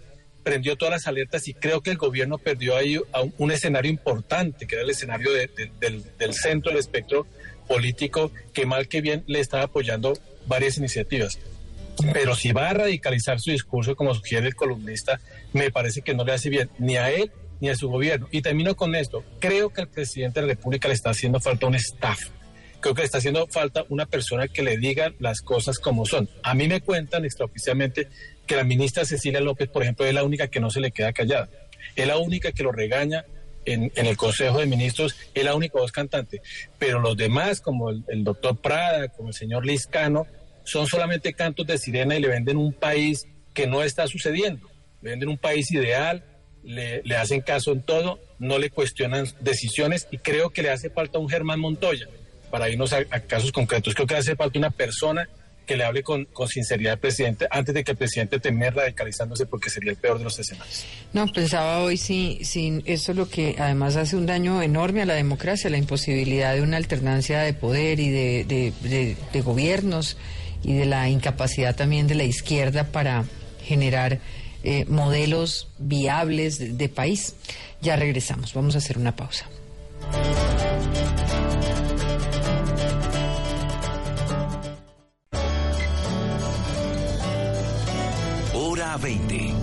prendió todas las alertas y creo que el gobierno perdió ahí un, escenario importante, que era el escenario del, del, centro del espectro político, que mal que bien le estaba apoyando varias iniciativas. Pero si va a radicalizar su discurso, como sugiere el columnista, me parece que no le hace bien ni a él ni a su gobierno. Y termino con esto. Creo que al presidente de la República le está haciendo falta un staff. Creo que le está haciendo falta una persona que le diga las cosas como son. A mí me cuentan extraoficialmente que la ministra Cecilia López, por ejemplo, es la única que no se le queda callada. Es la única que lo regaña en, el Consejo de Ministros, es la única voz cantante. Pero los demás, como el, doctor Prada, como el señor Liscano, son solamente cantos de sirena y le venden un país que no está sucediendo. Le venden un país ideal, le, hacen caso en todo, no le cuestionan decisiones y creo que le hace falta un Germán Montoya para irnos a, casos concretos. Creo que le hace falta una persona que le hable con, sinceridad al presidente antes de que el presidente termine radicalizándose porque sería el peor de los escenarios. No, pensaba hoy sí, sí, eso es lo que además hace un daño enorme a la democracia, la imposibilidad de una alternancia de poder y de, de gobiernos y de la incapacidad también de la izquierda para generar eh, modelos viables de, país. Ya regresamos, vamos a hacer una pausa. Hora 20.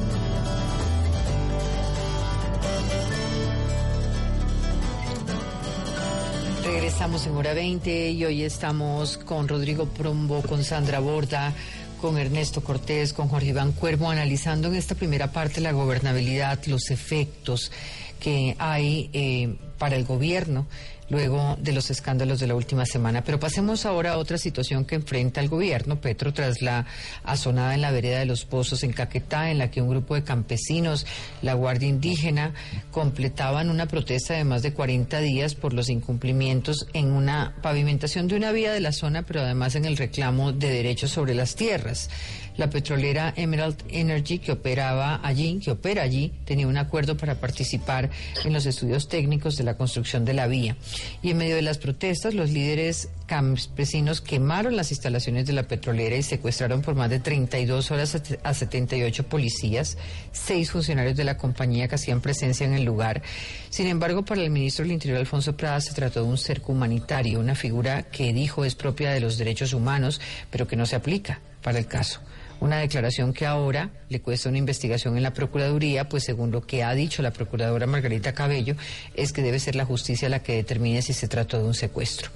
Regresamos en hora 20 y hoy estamos con Rodrigo Prombo, con Sandra Borda, con Ernesto Cortés, con Jorge Iván Cuervo, analizando en esta primera parte la gobernabilidad, los efectos que hay eh, para el gobierno luego de los escándalos de la última semana. Pero pasemos ahora a otra situación que enfrenta el gobierno, Petro, tras la azonada en la vereda de los Pozos en Caquetá, en la que un grupo de campesinos, la Guardia Indígena, completaban una protesta de más de 40 días por los incumplimientos en una pavimentación de una vía de la zona, pero además en el reclamo de derechos sobre las tierras. La petrolera Emerald Energy, que operaba allí, que opera allí, tenía un acuerdo para participar en los estudios técnicos de la construcción de la vía. Y en medio de las protestas, los líderes campesinos quemaron las instalaciones de la petrolera y secuestraron por más de 32 horas a 78 policías, seis funcionarios de la compañía que hacían presencia en el lugar. Sin embargo, para el ministro del Interior, Alfonso Prada, se trató de un cerco humanitario, una figura que dijo es propia de los derechos humanos, pero que no se aplica para el caso. Una declaración que ahora le cuesta una investigación en la Procuraduría, pues según lo que ha dicho la Procuradora Margarita Cabello, es que debe ser la justicia la que determine si se trató de un secuestro.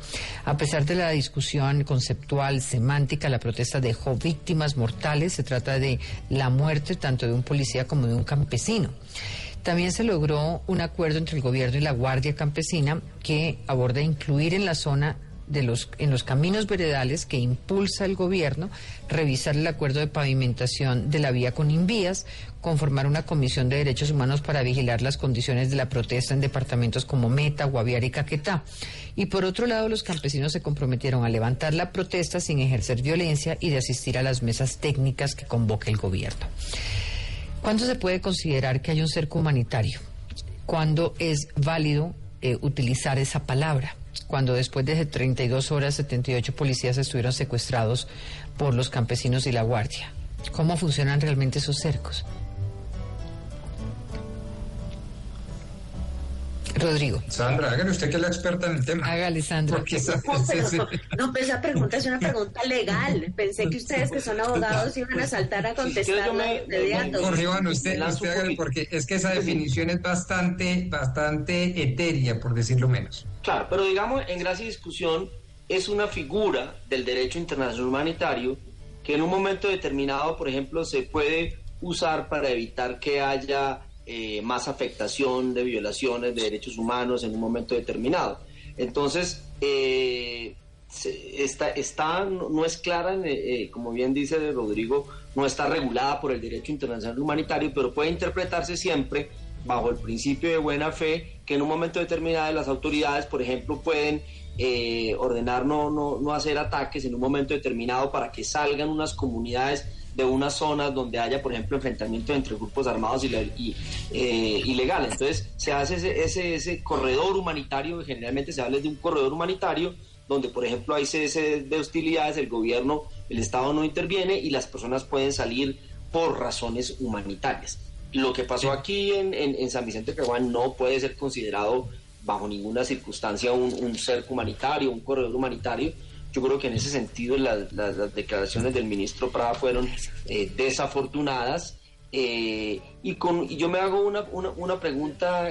A pesar de la discusión conceptual, semántica, la protesta dejó víctimas mortales. Se trata de la muerte tanto de un policía como de un campesino. También se logró un acuerdo entre el gobierno y la Guardia Campesina que aborda incluir en la zona de los, en los caminos veredales que impulsa el gobierno, revisar el acuerdo de pavimentación de la vía con Invías, conformar una comisión de derechos humanos para vigilar las condiciones de la protesta en departamentos como Meta, Guaviare y Caquetá. Y por otro lado, los campesinos se comprometieron a levantar la protesta sin ejercer violencia y de asistir a las mesas técnicas que convoque el gobierno. ¿Cuándo se puede considerar que hay un cerco humanitario? ¿Cuándo es válido eh, utilizar esa palabra? Cuando después de 32 horas 78 policías estuvieron secuestrados por los campesinos y la guardia. ¿Cómo funcionan realmente esos cercos? Rodrigo. Sandra, hágale usted que es la experta en el tema. Hágale, Sandra. no, pues esa pregunta es una pregunta legal. Pensé que ustedes que son abogados iban a saltar a contestarla de Jorge Iván, usted, usted hágale porque es que esa definición es bastante, bastante etérea, por decirlo menos. Claro, pero digamos, en gracia y discusión es una figura del derecho internacional humanitario que en un momento determinado, por ejemplo, se puede usar para evitar que haya eh, más afectación de violaciones de derechos humanos en un momento determinado. Entonces, eh, está, está, no es clara, eh, como bien dice Rodrigo, no está regulada por el derecho internacional humanitario, pero puede interpretarse siempre bajo el principio de buena fe que en un momento determinado las autoridades, por ejemplo, pueden ordenar no, no, no hacer ataques en un momento determinado para que salgan unas comunidades de unas zonas donde haya, por ejemplo, enfrentamiento entre grupos armados y, eh, ilegales. Entonces, se hace ese, ese, ese, corredor humanitario, generalmente se habla de un corredor humanitario, donde, por ejemplo, hay cese de hostilidades, el gobierno, el Estado no interviene y las personas pueden salir por razones humanitarias. Lo que pasó aquí en, en, San Vicente de no puede ser considerado bajo ninguna circunstancia un, un cerco humanitario, un corredor humanitario, yo creo que en ese sentido las, declaraciones del ministro Prada fueron eh, desafortunadas. Eh, y, con, yo me hago una, una, pregunta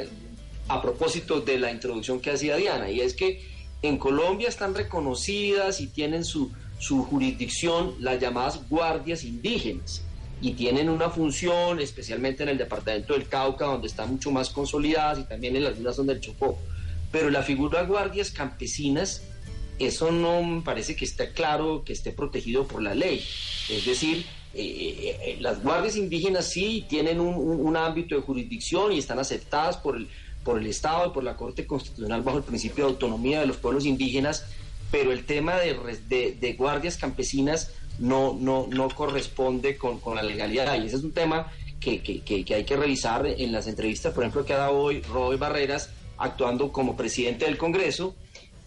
a propósito de la introducción que hacía Diana, y es que en Colombia están reconocidas y tienen su, su jurisdicción las llamadas guardias indígenas y tienen una función, especialmente en el departamento del Cauca, donde están mucho más consolidadas y también en las islas del Chocó. Pero la figura de guardias campesinas eso no parece que esté claro que esté protegido por la ley. Es decir, eh, eh, eh, las guardias indígenas sí tienen un, ámbito de jurisdicción y están aceptadas por el, por el Estado y por la Corte Constitucional bajo el principio de autonomía de los pueblos indígenas, pero el tema de, de, guardias campesinas no, no, no corresponde con, con, la legalidad. Y ese es un tema que, que, que, hay que revisar en las entrevistas, por ejemplo, que ha dado hoy Roy Barreras, actuando como presidente del Congreso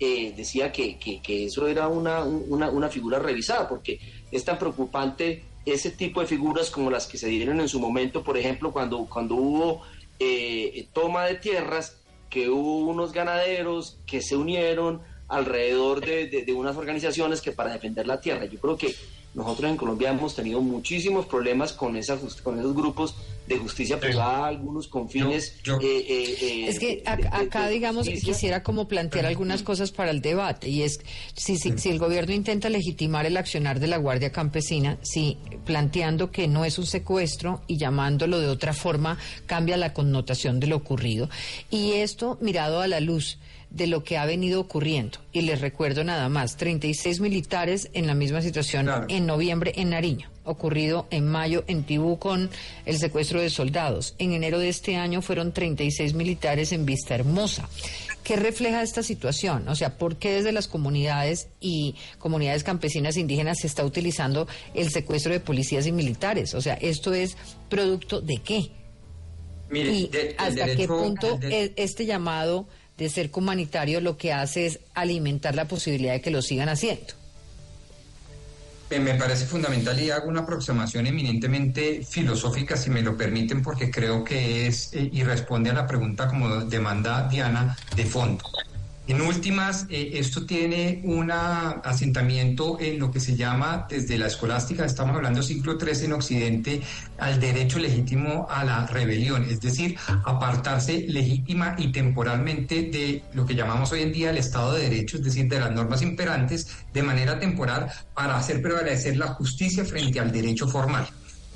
eh, decía que, que, eso era una, una, una, figura revisada, porque es tan preocupante ese tipo de figuras como las que se dieron en su momento, por ejemplo, cuando, cuando hubo eh, toma de tierras, que hubo unos ganaderos que se unieron alrededor de, de, de unas organizaciones que para defender la tierra. Yo creo que nosotros en Colombia hemos tenido muchísimos problemas con, esas, con esos grupos de justicia privada, algunos con fines... Eh, eh, eh, es que acá, digamos, quisiera como plantear algunas cosas para el debate, y es, si, si, si el gobierno intenta legitimar el accionar de la Guardia Campesina, si planteando que no es un secuestro y llamándolo de otra forma cambia la connotación de lo ocurrido, y esto mirado a la luz de lo que ha venido ocurriendo. Y les recuerdo nada más, 36 militares en la misma situación en noviembre en Nariño, ocurrido en mayo en Tibú con el secuestro de soldados. En enero de este año fueron 36 militares en Vista Hermosa. ¿Qué refleja esta situación? O sea, ¿por qué desde las comunidades y comunidades campesinas indígenas se está utilizando el secuestro de policías y militares? O sea, ¿esto es producto de qué? y hasta qué punto e, este llamado de ser humanitario lo que hace es alimentar la posibilidad de que lo sigan haciendo. Me parece fundamental y hago una aproximación eminentemente filosófica, si me lo permiten, porque creo que es eh, y responde a la pregunta como demanda Diana de fondo. En últimas, eh, esto tiene un asentamiento en lo que se llama desde la escolástica, estamos hablando siglo III en Occidente, al derecho legítimo a la rebelión, es decir, apartarse legítima y temporalmente de lo que llamamos hoy en día el Estado de Derecho, es decir, de las normas imperantes, de manera temporal para hacer prevalecer la justicia frente al derecho formal.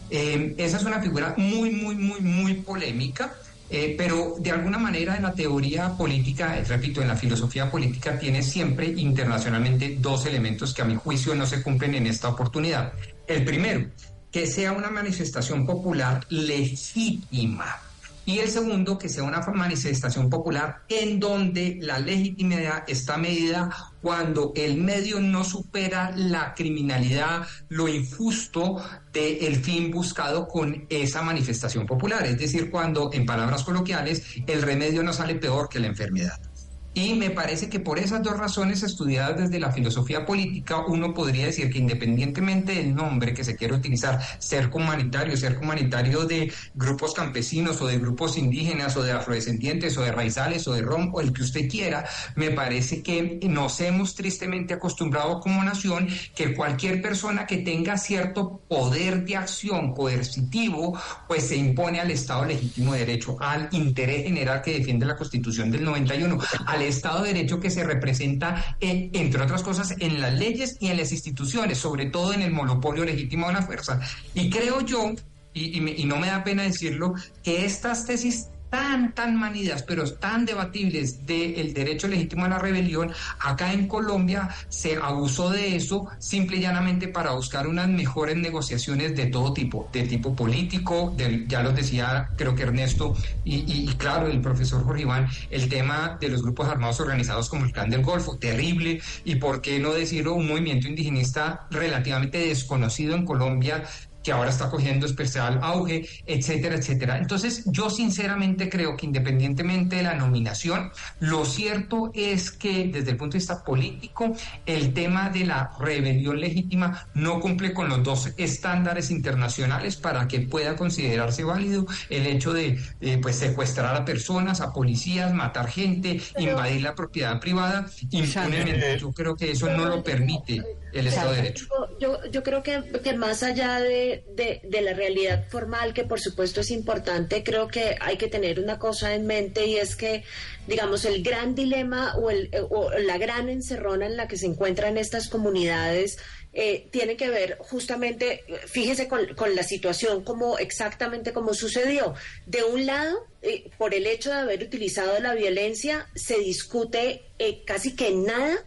Eh, esa es una figura muy, muy, muy, muy polémica eh, pero de alguna manera en la teoría política, eh, repito, en la filosofía política tiene siempre internacionalmente dos elementos que a mi juicio no se cumplen en esta oportunidad. El primero, que sea una manifestación popular legítima y el segundo, que sea una manifestación popular en donde la legitimidad está medida cuando el medio no supera la criminalidad, lo injusto del fin buscado con esa manifestación popular. Es decir, cuando, en palabras coloquiales, el remedio no sale peor que la enfermedad. Y me parece que por esas dos razones estudiadas desde la filosofía política, uno podría decir que independientemente del nombre que se quiera utilizar, ser humanitario, ser humanitario de grupos campesinos o de grupos indígenas o de afrodescendientes o de raizales o de rom o el que usted quiera, me parece que nos hemos tristemente acostumbrado como nación que cualquier persona que tenga cierto poder de acción coercitivo, pues se impone al Estado legítimo de derecho, al interés general que defiende la Constitución del 91, al Estado de Derecho que se representa, entre otras cosas, en las leyes y en las instituciones, sobre todo en el monopolio legítimo de la fuerza. Y creo yo, y, no me da pena decirlo, que estas tesis tan, tan manidas, pero tan debatibles del derecho legítimo a la rebelión, acá en Colombia se abusó de eso simple y llanamente para buscar unas mejores negociaciones de todo tipo, de tipo político, ya lo decía creo que Ernesto, y, claro, el profesor Jorge Iván, el tema de los grupos armados organizados como el Clan del Golfo, terrible, y por qué no decirlo, un movimiento indigenista relativamente desconocido en Colombia que ahora está cogiendo especial auge, etcétera, etcétera. Entonces, yo sinceramente creo que independientemente de la nominación, lo cierto es que desde el punto de vista político, el tema de la rebelión legítima no cumple con los dos estándares internacionales para que pueda considerarse válido el hecho de eh, pues secuestrar a personas, a policías, matar gente, invadir la propiedad privada impunemente. Yo creo que eso no lo permite el Estado de Derecho. Yo, yo creo que, que más allá de, de, la realidad formal, que por supuesto es importante, creo que hay que tener una cosa en mente y es que, digamos, el gran dilema o, el, o la gran encerrona en la que se encuentran estas comunidades eh, tiene que ver justamente, fíjese con, con, la situación como exactamente como sucedió. De un lado, eh, por el hecho de haber utilizado la violencia, se discute eh, casi que nada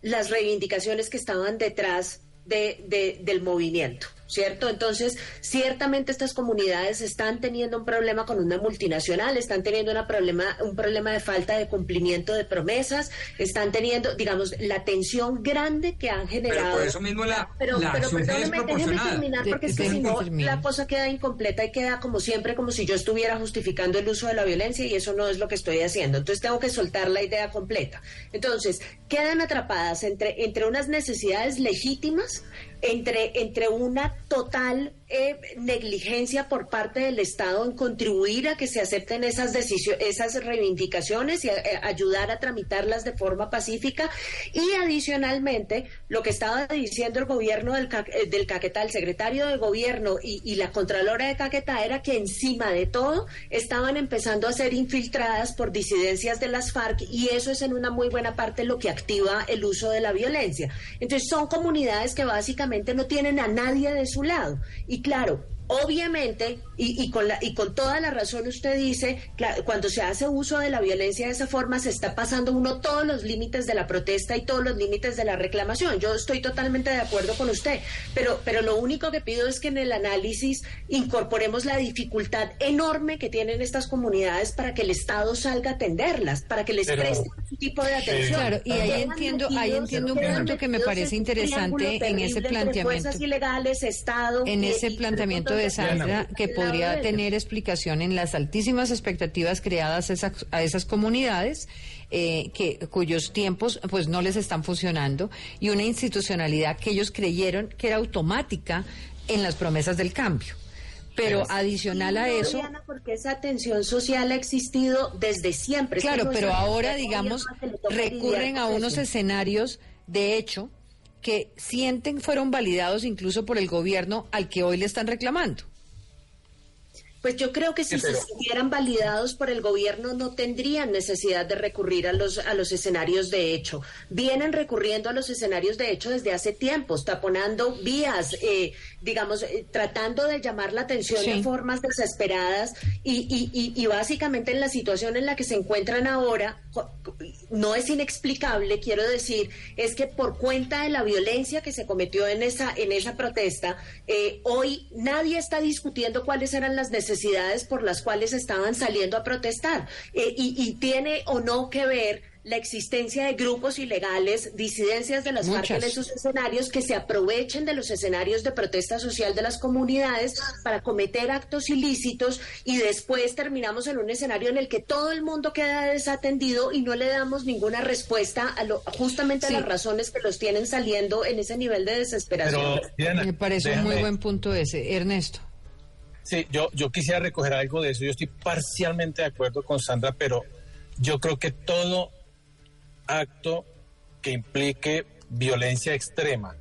las reivindicaciones que estaban detrás de, del movimiento. ¿Cierto? Entonces, ciertamente estas comunidades están teniendo un problema con una multinacional, están teniendo una problema, un problema de falta de cumplimiento de promesas, están teniendo, digamos, la tensión grande que han generado. Pero por eso mismo la, pero, pero perdóneme, déjeme terminar porque si no la cosa queda incompleta y queda como siempre, como si yo estuviera justificando el uso de la violencia y eso no es lo que estoy haciendo. Entonces tengo que soltar la idea completa. Entonces, quedan atrapadas entre, entre unas necesidades legítimas entre, entre una total eh, negligencia por parte del Estado en contribuir a que se acepten esas decisiones, esas reivindicaciones y eh, ayudar a tramitarlas de forma pacífica. Y adicionalmente, lo que estaba diciendo el gobierno del, eh, del Caquetá, el secretario de gobierno y, la contralora de Caquetá era que encima de todo estaban empezando a ser infiltradas por disidencias de las FARC y eso es en una muy buena parte lo que activa el uso de la violencia. Entonces son comunidades que básicamente no tienen a nadie de su lado. Claro, Obviamente, y, con la, y con toda la razón usted dice, cuando se hace uso de la violencia de esa forma, se está pasando uno todos los límites de la protesta y todos los límites de la reclamación. Yo estoy totalmente de acuerdo con usted, pero, pero lo único que pido es que en el análisis incorporemos la dificultad enorme que tienen estas comunidades para que el Estado salga a atenderlas, para que les preste ese tipo de atención. Claro, y ahí entiendo, ahí entiendo un punto que me parece interesante en ese planteamiento. Ilegales, Estado, en ese planteamiento de Sandra que podría tener explicación en las altísimas expectativas creadas a esas, comunidades eh, que cuyos tiempos pues no les están funcionando y una institucionalidad que ellos creyeron que era automática en las promesas del cambio. Pero adicional a eso... Porque esa tensión social ha existido desde siempre. Claro, pero ahora, digamos, recurren a unos escenarios, de hecho, que sienten fueron validados incluso por el gobierno al que hoy le están reclamando. Pues yo creo que si se sintieran validados por el gobierno no tendrían necesidad de recurrir a los, a los escenarios de hecho. Vienen recurriendo a los escenarios de hecho desde hace tiempo, taponando vías, eh, digamos, eh, tratando de llamar la atención de formas desesperadas y, y, y, básicamente en la situación en la que se encuentran ahora no es inexplicable, quiero decir, es que por cuenta de la violencia que se cometió en esa, en esa protesta, eh, hoy nadie está discutiendo cuáles eran las necesidades necesidades por las cuales estaban saliendo a protestar. Eh, y, tiene o no que ver la existencia de grupos ilegales, disidencias de las FARC en esos escenarios que se aprovechen de los escenarios de protesta social de las comunidades para cometer actos ilícitos y después terminamos en un escenario en el que todo el mundo queda desatendido y no le damos ninguna respuesta a lo, justamente a las razones que los tienen saliendo en ese nivel de desesperación. Me parece un muy buen punto ese. Ernesto. Sí, yo, yo quisiera recoger algo de eso. Yo estoy parcialmente de acuerdo con Sandra, pero yo creo que todo acto que implique violencia extrema,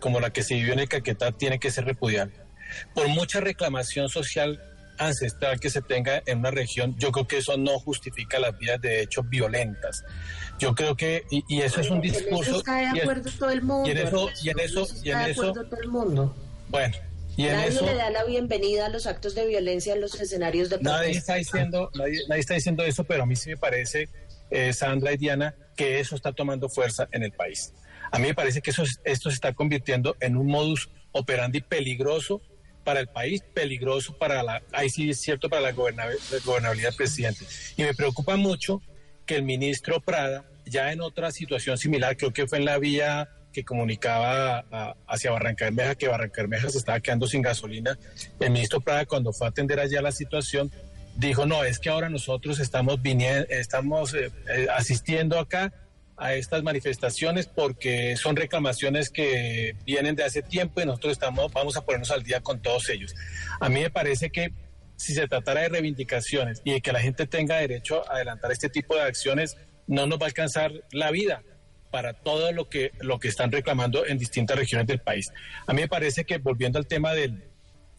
como la que se vivió en el Caquetá, tiene que ser repudiable. Por mucha reclamación social ancestral que se tenga en una región, yo creo que eso no justifica las vías de hecho violentas. Yo creo que, y, eso es un discurso. está de acuerdo todo el mundo. Y en eso, y en eso, y en eso. Todo nadie le da la bienvenida a los actos de violencia en los escenarios de. Nadie está diciendo, nadie, está diciendo eso, pero a mí sí me parece, eh, Sandra y Diana, que eso está tomando fuerza en el país. A mí me parece que eso, esto se está convirtiendo en un modus operandi peligroso para el país, peligroso para la, ahí sí es cierto, para la gobernabilidad del presidente. Y me preocupa mucho que el ministro Prada, ya en otra situación similar, creo que fue en la vía que comunicaba hacia Barranca Bermeja que Barranca Bermeja se estaba quedando sin gasolina. El ministro Prada, cuando fue a atender allá la situación, dijo, no, es que ahora nosotros estamos, viniendo, estamos eh, eh, asistiendo acá a estas manifestaciones porque son reclamaciones que vienen de hace tiempo y nosotros estamos, vamos a ponernos al día con todos ellos. A mí me parece que si se tratara de reivindicaciones y de que la gente tenga derecho a adelantar este tipo de acciones, no nos va a alcanzar la vida para todo lo que, lo que están reclamando en distintas regiones del país. A mí me parece que volviendo al tema del,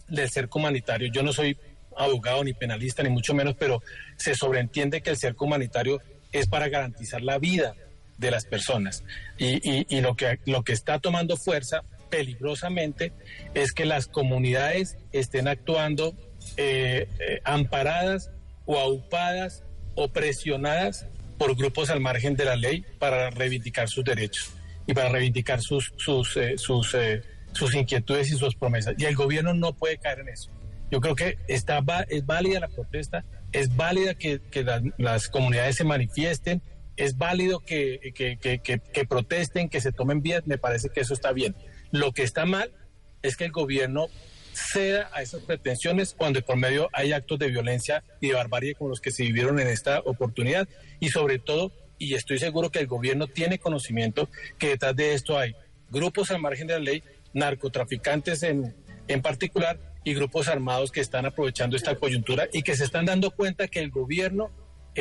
del cerco humanitario, yo no soy abogado ni penalista ni mucho menos, pero se sobreentiende que el cerco humanitario es para garantizar la vida de las personas. Y, y, lo, que, lo que está tomando fuerza peligrosamente es que las comunidades estén actuando eh, eh, amparadas o aupadas o presionadas por grupos al margen de la ley para reivindicar sus derechos y para reivindicar sus, sus, eh, sus, eh, sus inquietudes y sus promesas. Y el gobierno no puede caer en eso. Yo creo que está, es válida la protesta, es válida que, que las comunidades se manifiesten, es válido que, que, que, protesten, que se tomen vías, me parece que eso está bien. Lo que está mal es que el gobierno ceda a esas pretensiones cuando por medio hay actos de violencia y de barbarie como los que se vivieron en esta oportunidad. Y sobre todo, y estoy seguro que el gobierno tiene conocimiento que detrás de esto hay grupos al margen de la ley, narcotraficantes en, en particular y grupos armados que están aprovechando esta coyuntura y que se están dando cuenta que el gobierno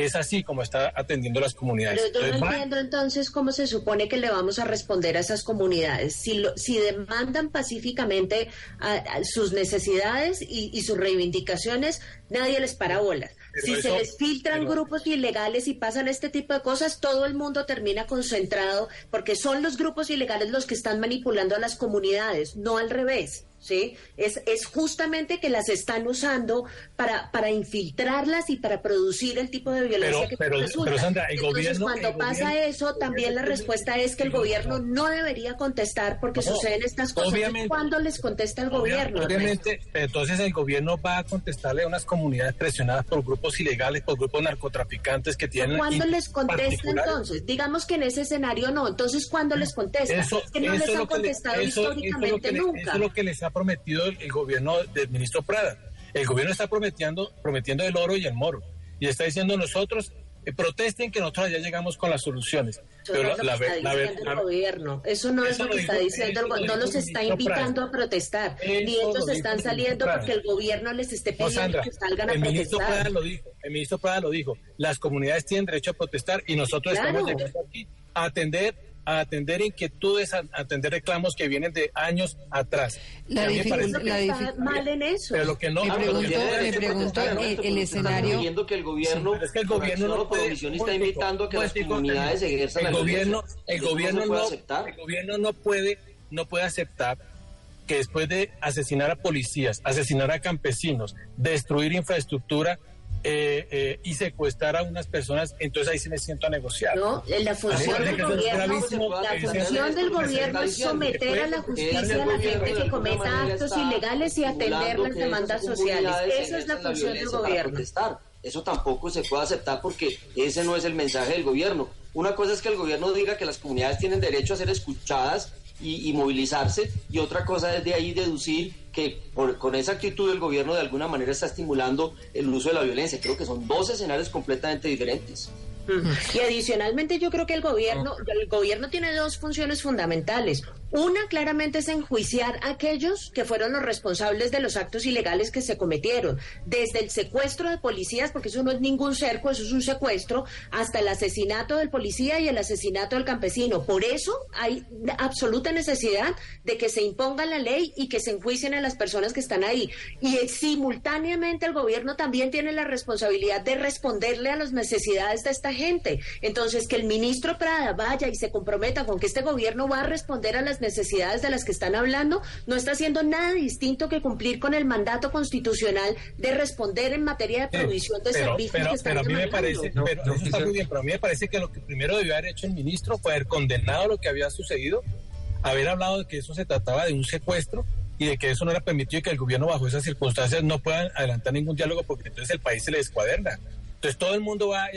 es así como está atendiendo las comunidades. Pero yo no entiendo entonces cómo se supone que le vamos a responder a esas comunidades. Si, si demandan pacíficamente sus necesidades y, sus reivindicaciones, nadie les para bolas. si se les filtran grupos ilegales y pasan este tipo de cosas, todo el mundo termina concentrado porque son los grupos ilegales los que están manipulando a las comunidades, no al revés. ¿Sí? Es, es justamente que las están usando para, para infiltrarlas y para producir el tipo de violencia que pero, pero Sandra, el Entonces, cuando pasa eso, también la respuesta es que el gobierno no debería contestar porque suceden estas cosas. ¿Cuándo les contesta el gobierno? Obviamente, entonces el gobierno va a contestarle a unas comunidades presionadas por grupos ilegales, por grupos narcotraficantes que tienen... ¿Cuándo les contesta entonces? Digamos que en ese escenario no. Entonces, ¿cuándo les contesta? Eso, que no les ha contestado históricamente nunca. eso es lo que les ha prometido el, gobierno del ministro Prada. El gobierno está prometiendo, prometiendo el oro y el moro. Y está diciendo nosotros, eh, protesten que nosotros ya llegamos con las soluciones. Pero la, el gobierno. Eso no es lo que está diciendo el gobierno. No los está invitando a protestar. ni ellos están saliendo porque el gobierno les esté pidiendo que salgan a el protestar. Ministro Prada lo dijo, el ministro Prada lo dijo. Las comunidades tienen derecho a protestar y nosotros estamos llegando aquí a atender a atender inquietudes, a atender reclamos que vienen de años atrás. La diferencia está mal en eso. Pero lo que no... Le pregunto, le pregunto el, escenario... Viendo que el gobierno, es que el gobierno no puede, está invitando a que las comunidades ejerzan el gobierno, el gobierno no, aceptar. el gobierno no puede, no puede aceptar que después de asesinar a policías, asesinar a campesinos, destruir infraestructura, eh, eh, y secuestrar a unas personas, entonces ahí sí me siento a negociar. No, la función del gobierno, la función del gobierno es someter a la justicia a la gente que cometa actos ilegales y atender las demandas sociales. Esa es la función del gobierno. Eso tampoco se puede aceptar porque ese no es el mensaje del gobierno. Una cosa es que el gobierno diga que las comunidades tienen derecho a ser escuchadas y, movilizarse, y otra cosa es de ahí deducir que con esa actitud el gobierno de alguna manera está estimulando el uso de la violencia. Creo que son dos escenarios completamente diferentes. Y adicionalmente yo creo que el gobierno, el gobierno tiene dos funciones fundamentales. Una claramente es enjuiciar a aquellos que fueron los responsables de los actos ilegales que se cometieron, desde el secuestro de policías, porque eso no es ningún cerco, eso es un secuestro, hasta el asesinato del policía y el asesinato del campesino. Por eso hay absoluta necesidad de que se imponga la ley y que se enjuicien a las personas que están ahí. Y simultáneamente el gobierno también tiene la responsabilidad de responderle a las necesidades de esta gente. Entonces, que el ministro Prada vaya y se comprometa con que este gobierno va a responder a las las necesidades de las que están hablando, no está haciendo nada distinto que cumplir con el mandato constitucional de responder en materia de provisión de servicios pero, que están pero a mí me parece, No, pero no, eso está muy bien, pero a mí me parece que lo que primero debió haber hecho el ministro fue haber condenado lo que había sucedido, haber hablado de que eso se trataba de un secuestro y de que eso no era permitido y que el gobierno bajo esas circunstancias no pueda adelantar ningún diálogo porque entonces el país se le descuaderna. Entonces todo el mundo va a,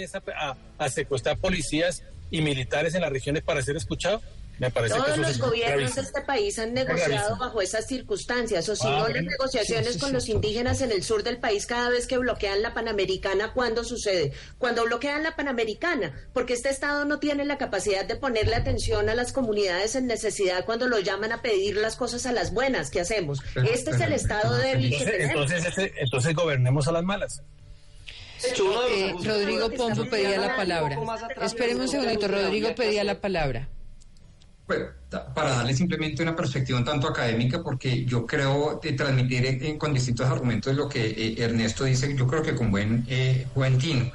a- a secuestrar policías y militares en las regiones para ser escuchado. Me parece que Todos eso los es gobiernos de este país han negociado gravísimo. bajo esas circunstancias, o si Ah, no, las negociaciones Sí, sí, con los indígenas en el sur del país cada vez que bloquean la Panamericana, ¿cuándo sucede? Cuando bloquean la Panamericana, porque este Estado no tiene la capacidad de ponerle atención a las comunidades en necesidad cuando lo llaman a pedir las cosas a las buenas. ¿Qué hacemos? Este es el Estado débil que Entonces, tenemos. entonces, ese- entonces gobernemos a las malas. Eh, Rodrigo que Pombo pedía la palabra. Espéreme un segundito, que Rodrigo que pedía la palabra. Ta- para darle simplemente una perspectiva un tanto académica, porque yo creo de transmitir eh, con distintos argumentos lo que eh, Ernesto dice, yo creo que con buen, eh, buen tino.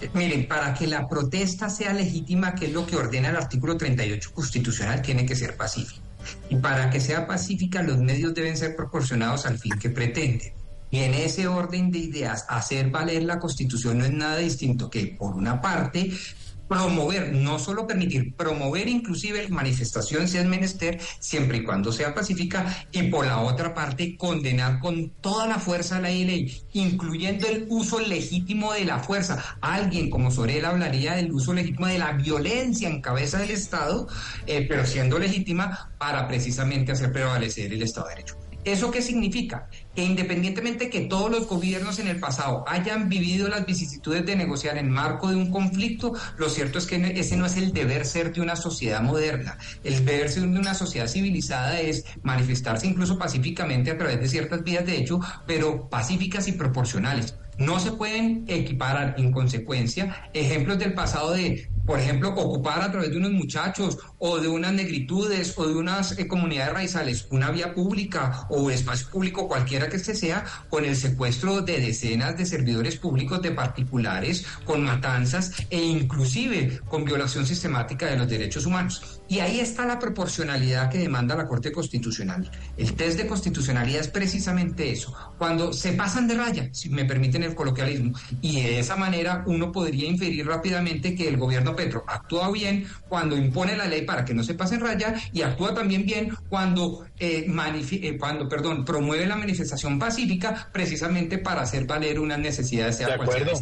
Eh, miren, para que la protesta sea legítima, que es lo que ordena el artículo 38 constitucional, tiene que ser pacífica. Y para que sea pacífica, los medios deben ser proporcionados al fin que pretenden. Y en ese orden de ideas, hacer valer la Constitución no es nada distinto que, por una parte, promover, no solo permitir, promover inclusive manifestación si es menester, siempre y cuando sea pacífica, y por la otra parte, condenar con toda la fuerza la ley, incluyendo el uso legítimo de la fuerza. Alguien como Sorel hablaría del uso legítimo de la violencia en cabeza del Estado, eh, pero siendo legítima para precisamente hacer prevalecer el Estado de Derecho. ¿Eso qué significa? Que independientemente que todos los gobiernos en el pasado hayan vivido las vicisitudes de negociar en marco de un conflicto, lo cierto es que ese no es el deber ser de una sociedad moderna. El deber ser de una sociedad civilizada es manifestarse incluso pacíficamente a través de ciertas vías de hecho, pero pacíficas y proporcionales. No se pueden equiparar en consecuencia ejemplos del pasado de, por ejemplo, ocupar a través de unos muchachos o de unas negritudes o de unas eh, comunidades raizales una vía pública o espacio público cualquiera que este sea con el secuestro de decenas de servidores públicos de particulares, con matanzas e inclusive con violación sistemática de los derechos humanos. Y ahí está la proporcionalidad que demanda la Corte Constitucional. El test de constitucionalidad es precisamente eso, cuando se pasan de raya, si me permiten el coloquialismo, y de esa manera uno podría inferir rápidamente que el gobierno Petro actúa bien cuando impone la ley para que no se pase en raya y actúa también bien cuando, eh, manifi- eh, cuando perdón, promueve la manifestación pacífica precisamente para hacer valer unas necesidades. sea De cual acuerdo.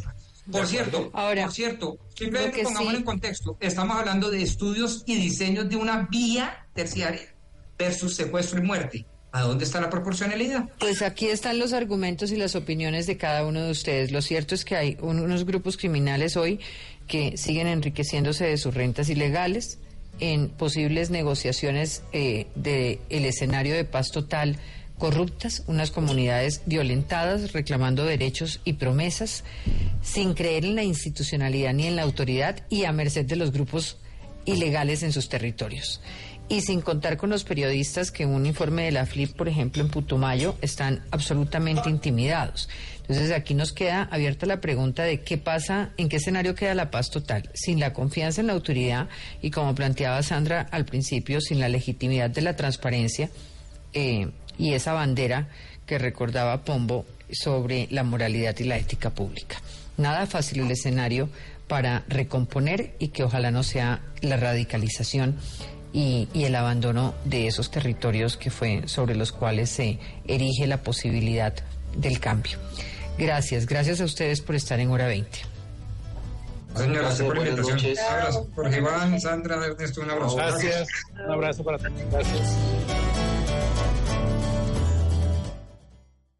Por cierto, Ahora, por cierto, simplemente que pongámoslo sí- en contexto, estamos hablando de estudios y diseños de una vía terciaria versus secuestro y muerte. ¿A dónde está la proporcionalidad? Pues aquí están los argumentos y las opiniones de cada uno de ustedes. Lo cierto es que hay un- unos grupos criminales hoy que siguen enriqueciéndose de sus rentas ilegales en posibles negociaciones eh, de el escenario de paz total corruptas, unas comunidades violentadas reclamando derechos y promesas sin creer en la institucionalidad ni en la autoridad y a merced de los grupos ilegales en sus territorios. Y sin contar con los periodistas que un informe de la FLIP, por ejemplo, en Putumayo, están absolutamente intimidados. Entonces aquí nos queda abierta la pregunta de qué pasa, en qué escenario queda la paz total, sin la confianza en la autoridad y como planteaba Sandra al principio, sin la legitimidad de la transparencia eh, y esa bandera que recordaba Pombo sobre la moralidad y la ética pública. Nada fácil el escenario para recomponer y que ojalá no sea la radicalización y, y el abandono de esos territorios que fue sobre los cuales se erige la posibilidad del cambio. Gracias, gracias a ustedes por estar en hora 20. Señora, gracias por la invitación. Un abrazo. Jorge Iván, Sandra, Ernesto, un abrazo. Gracias. Un abrazo para todos. Gracias.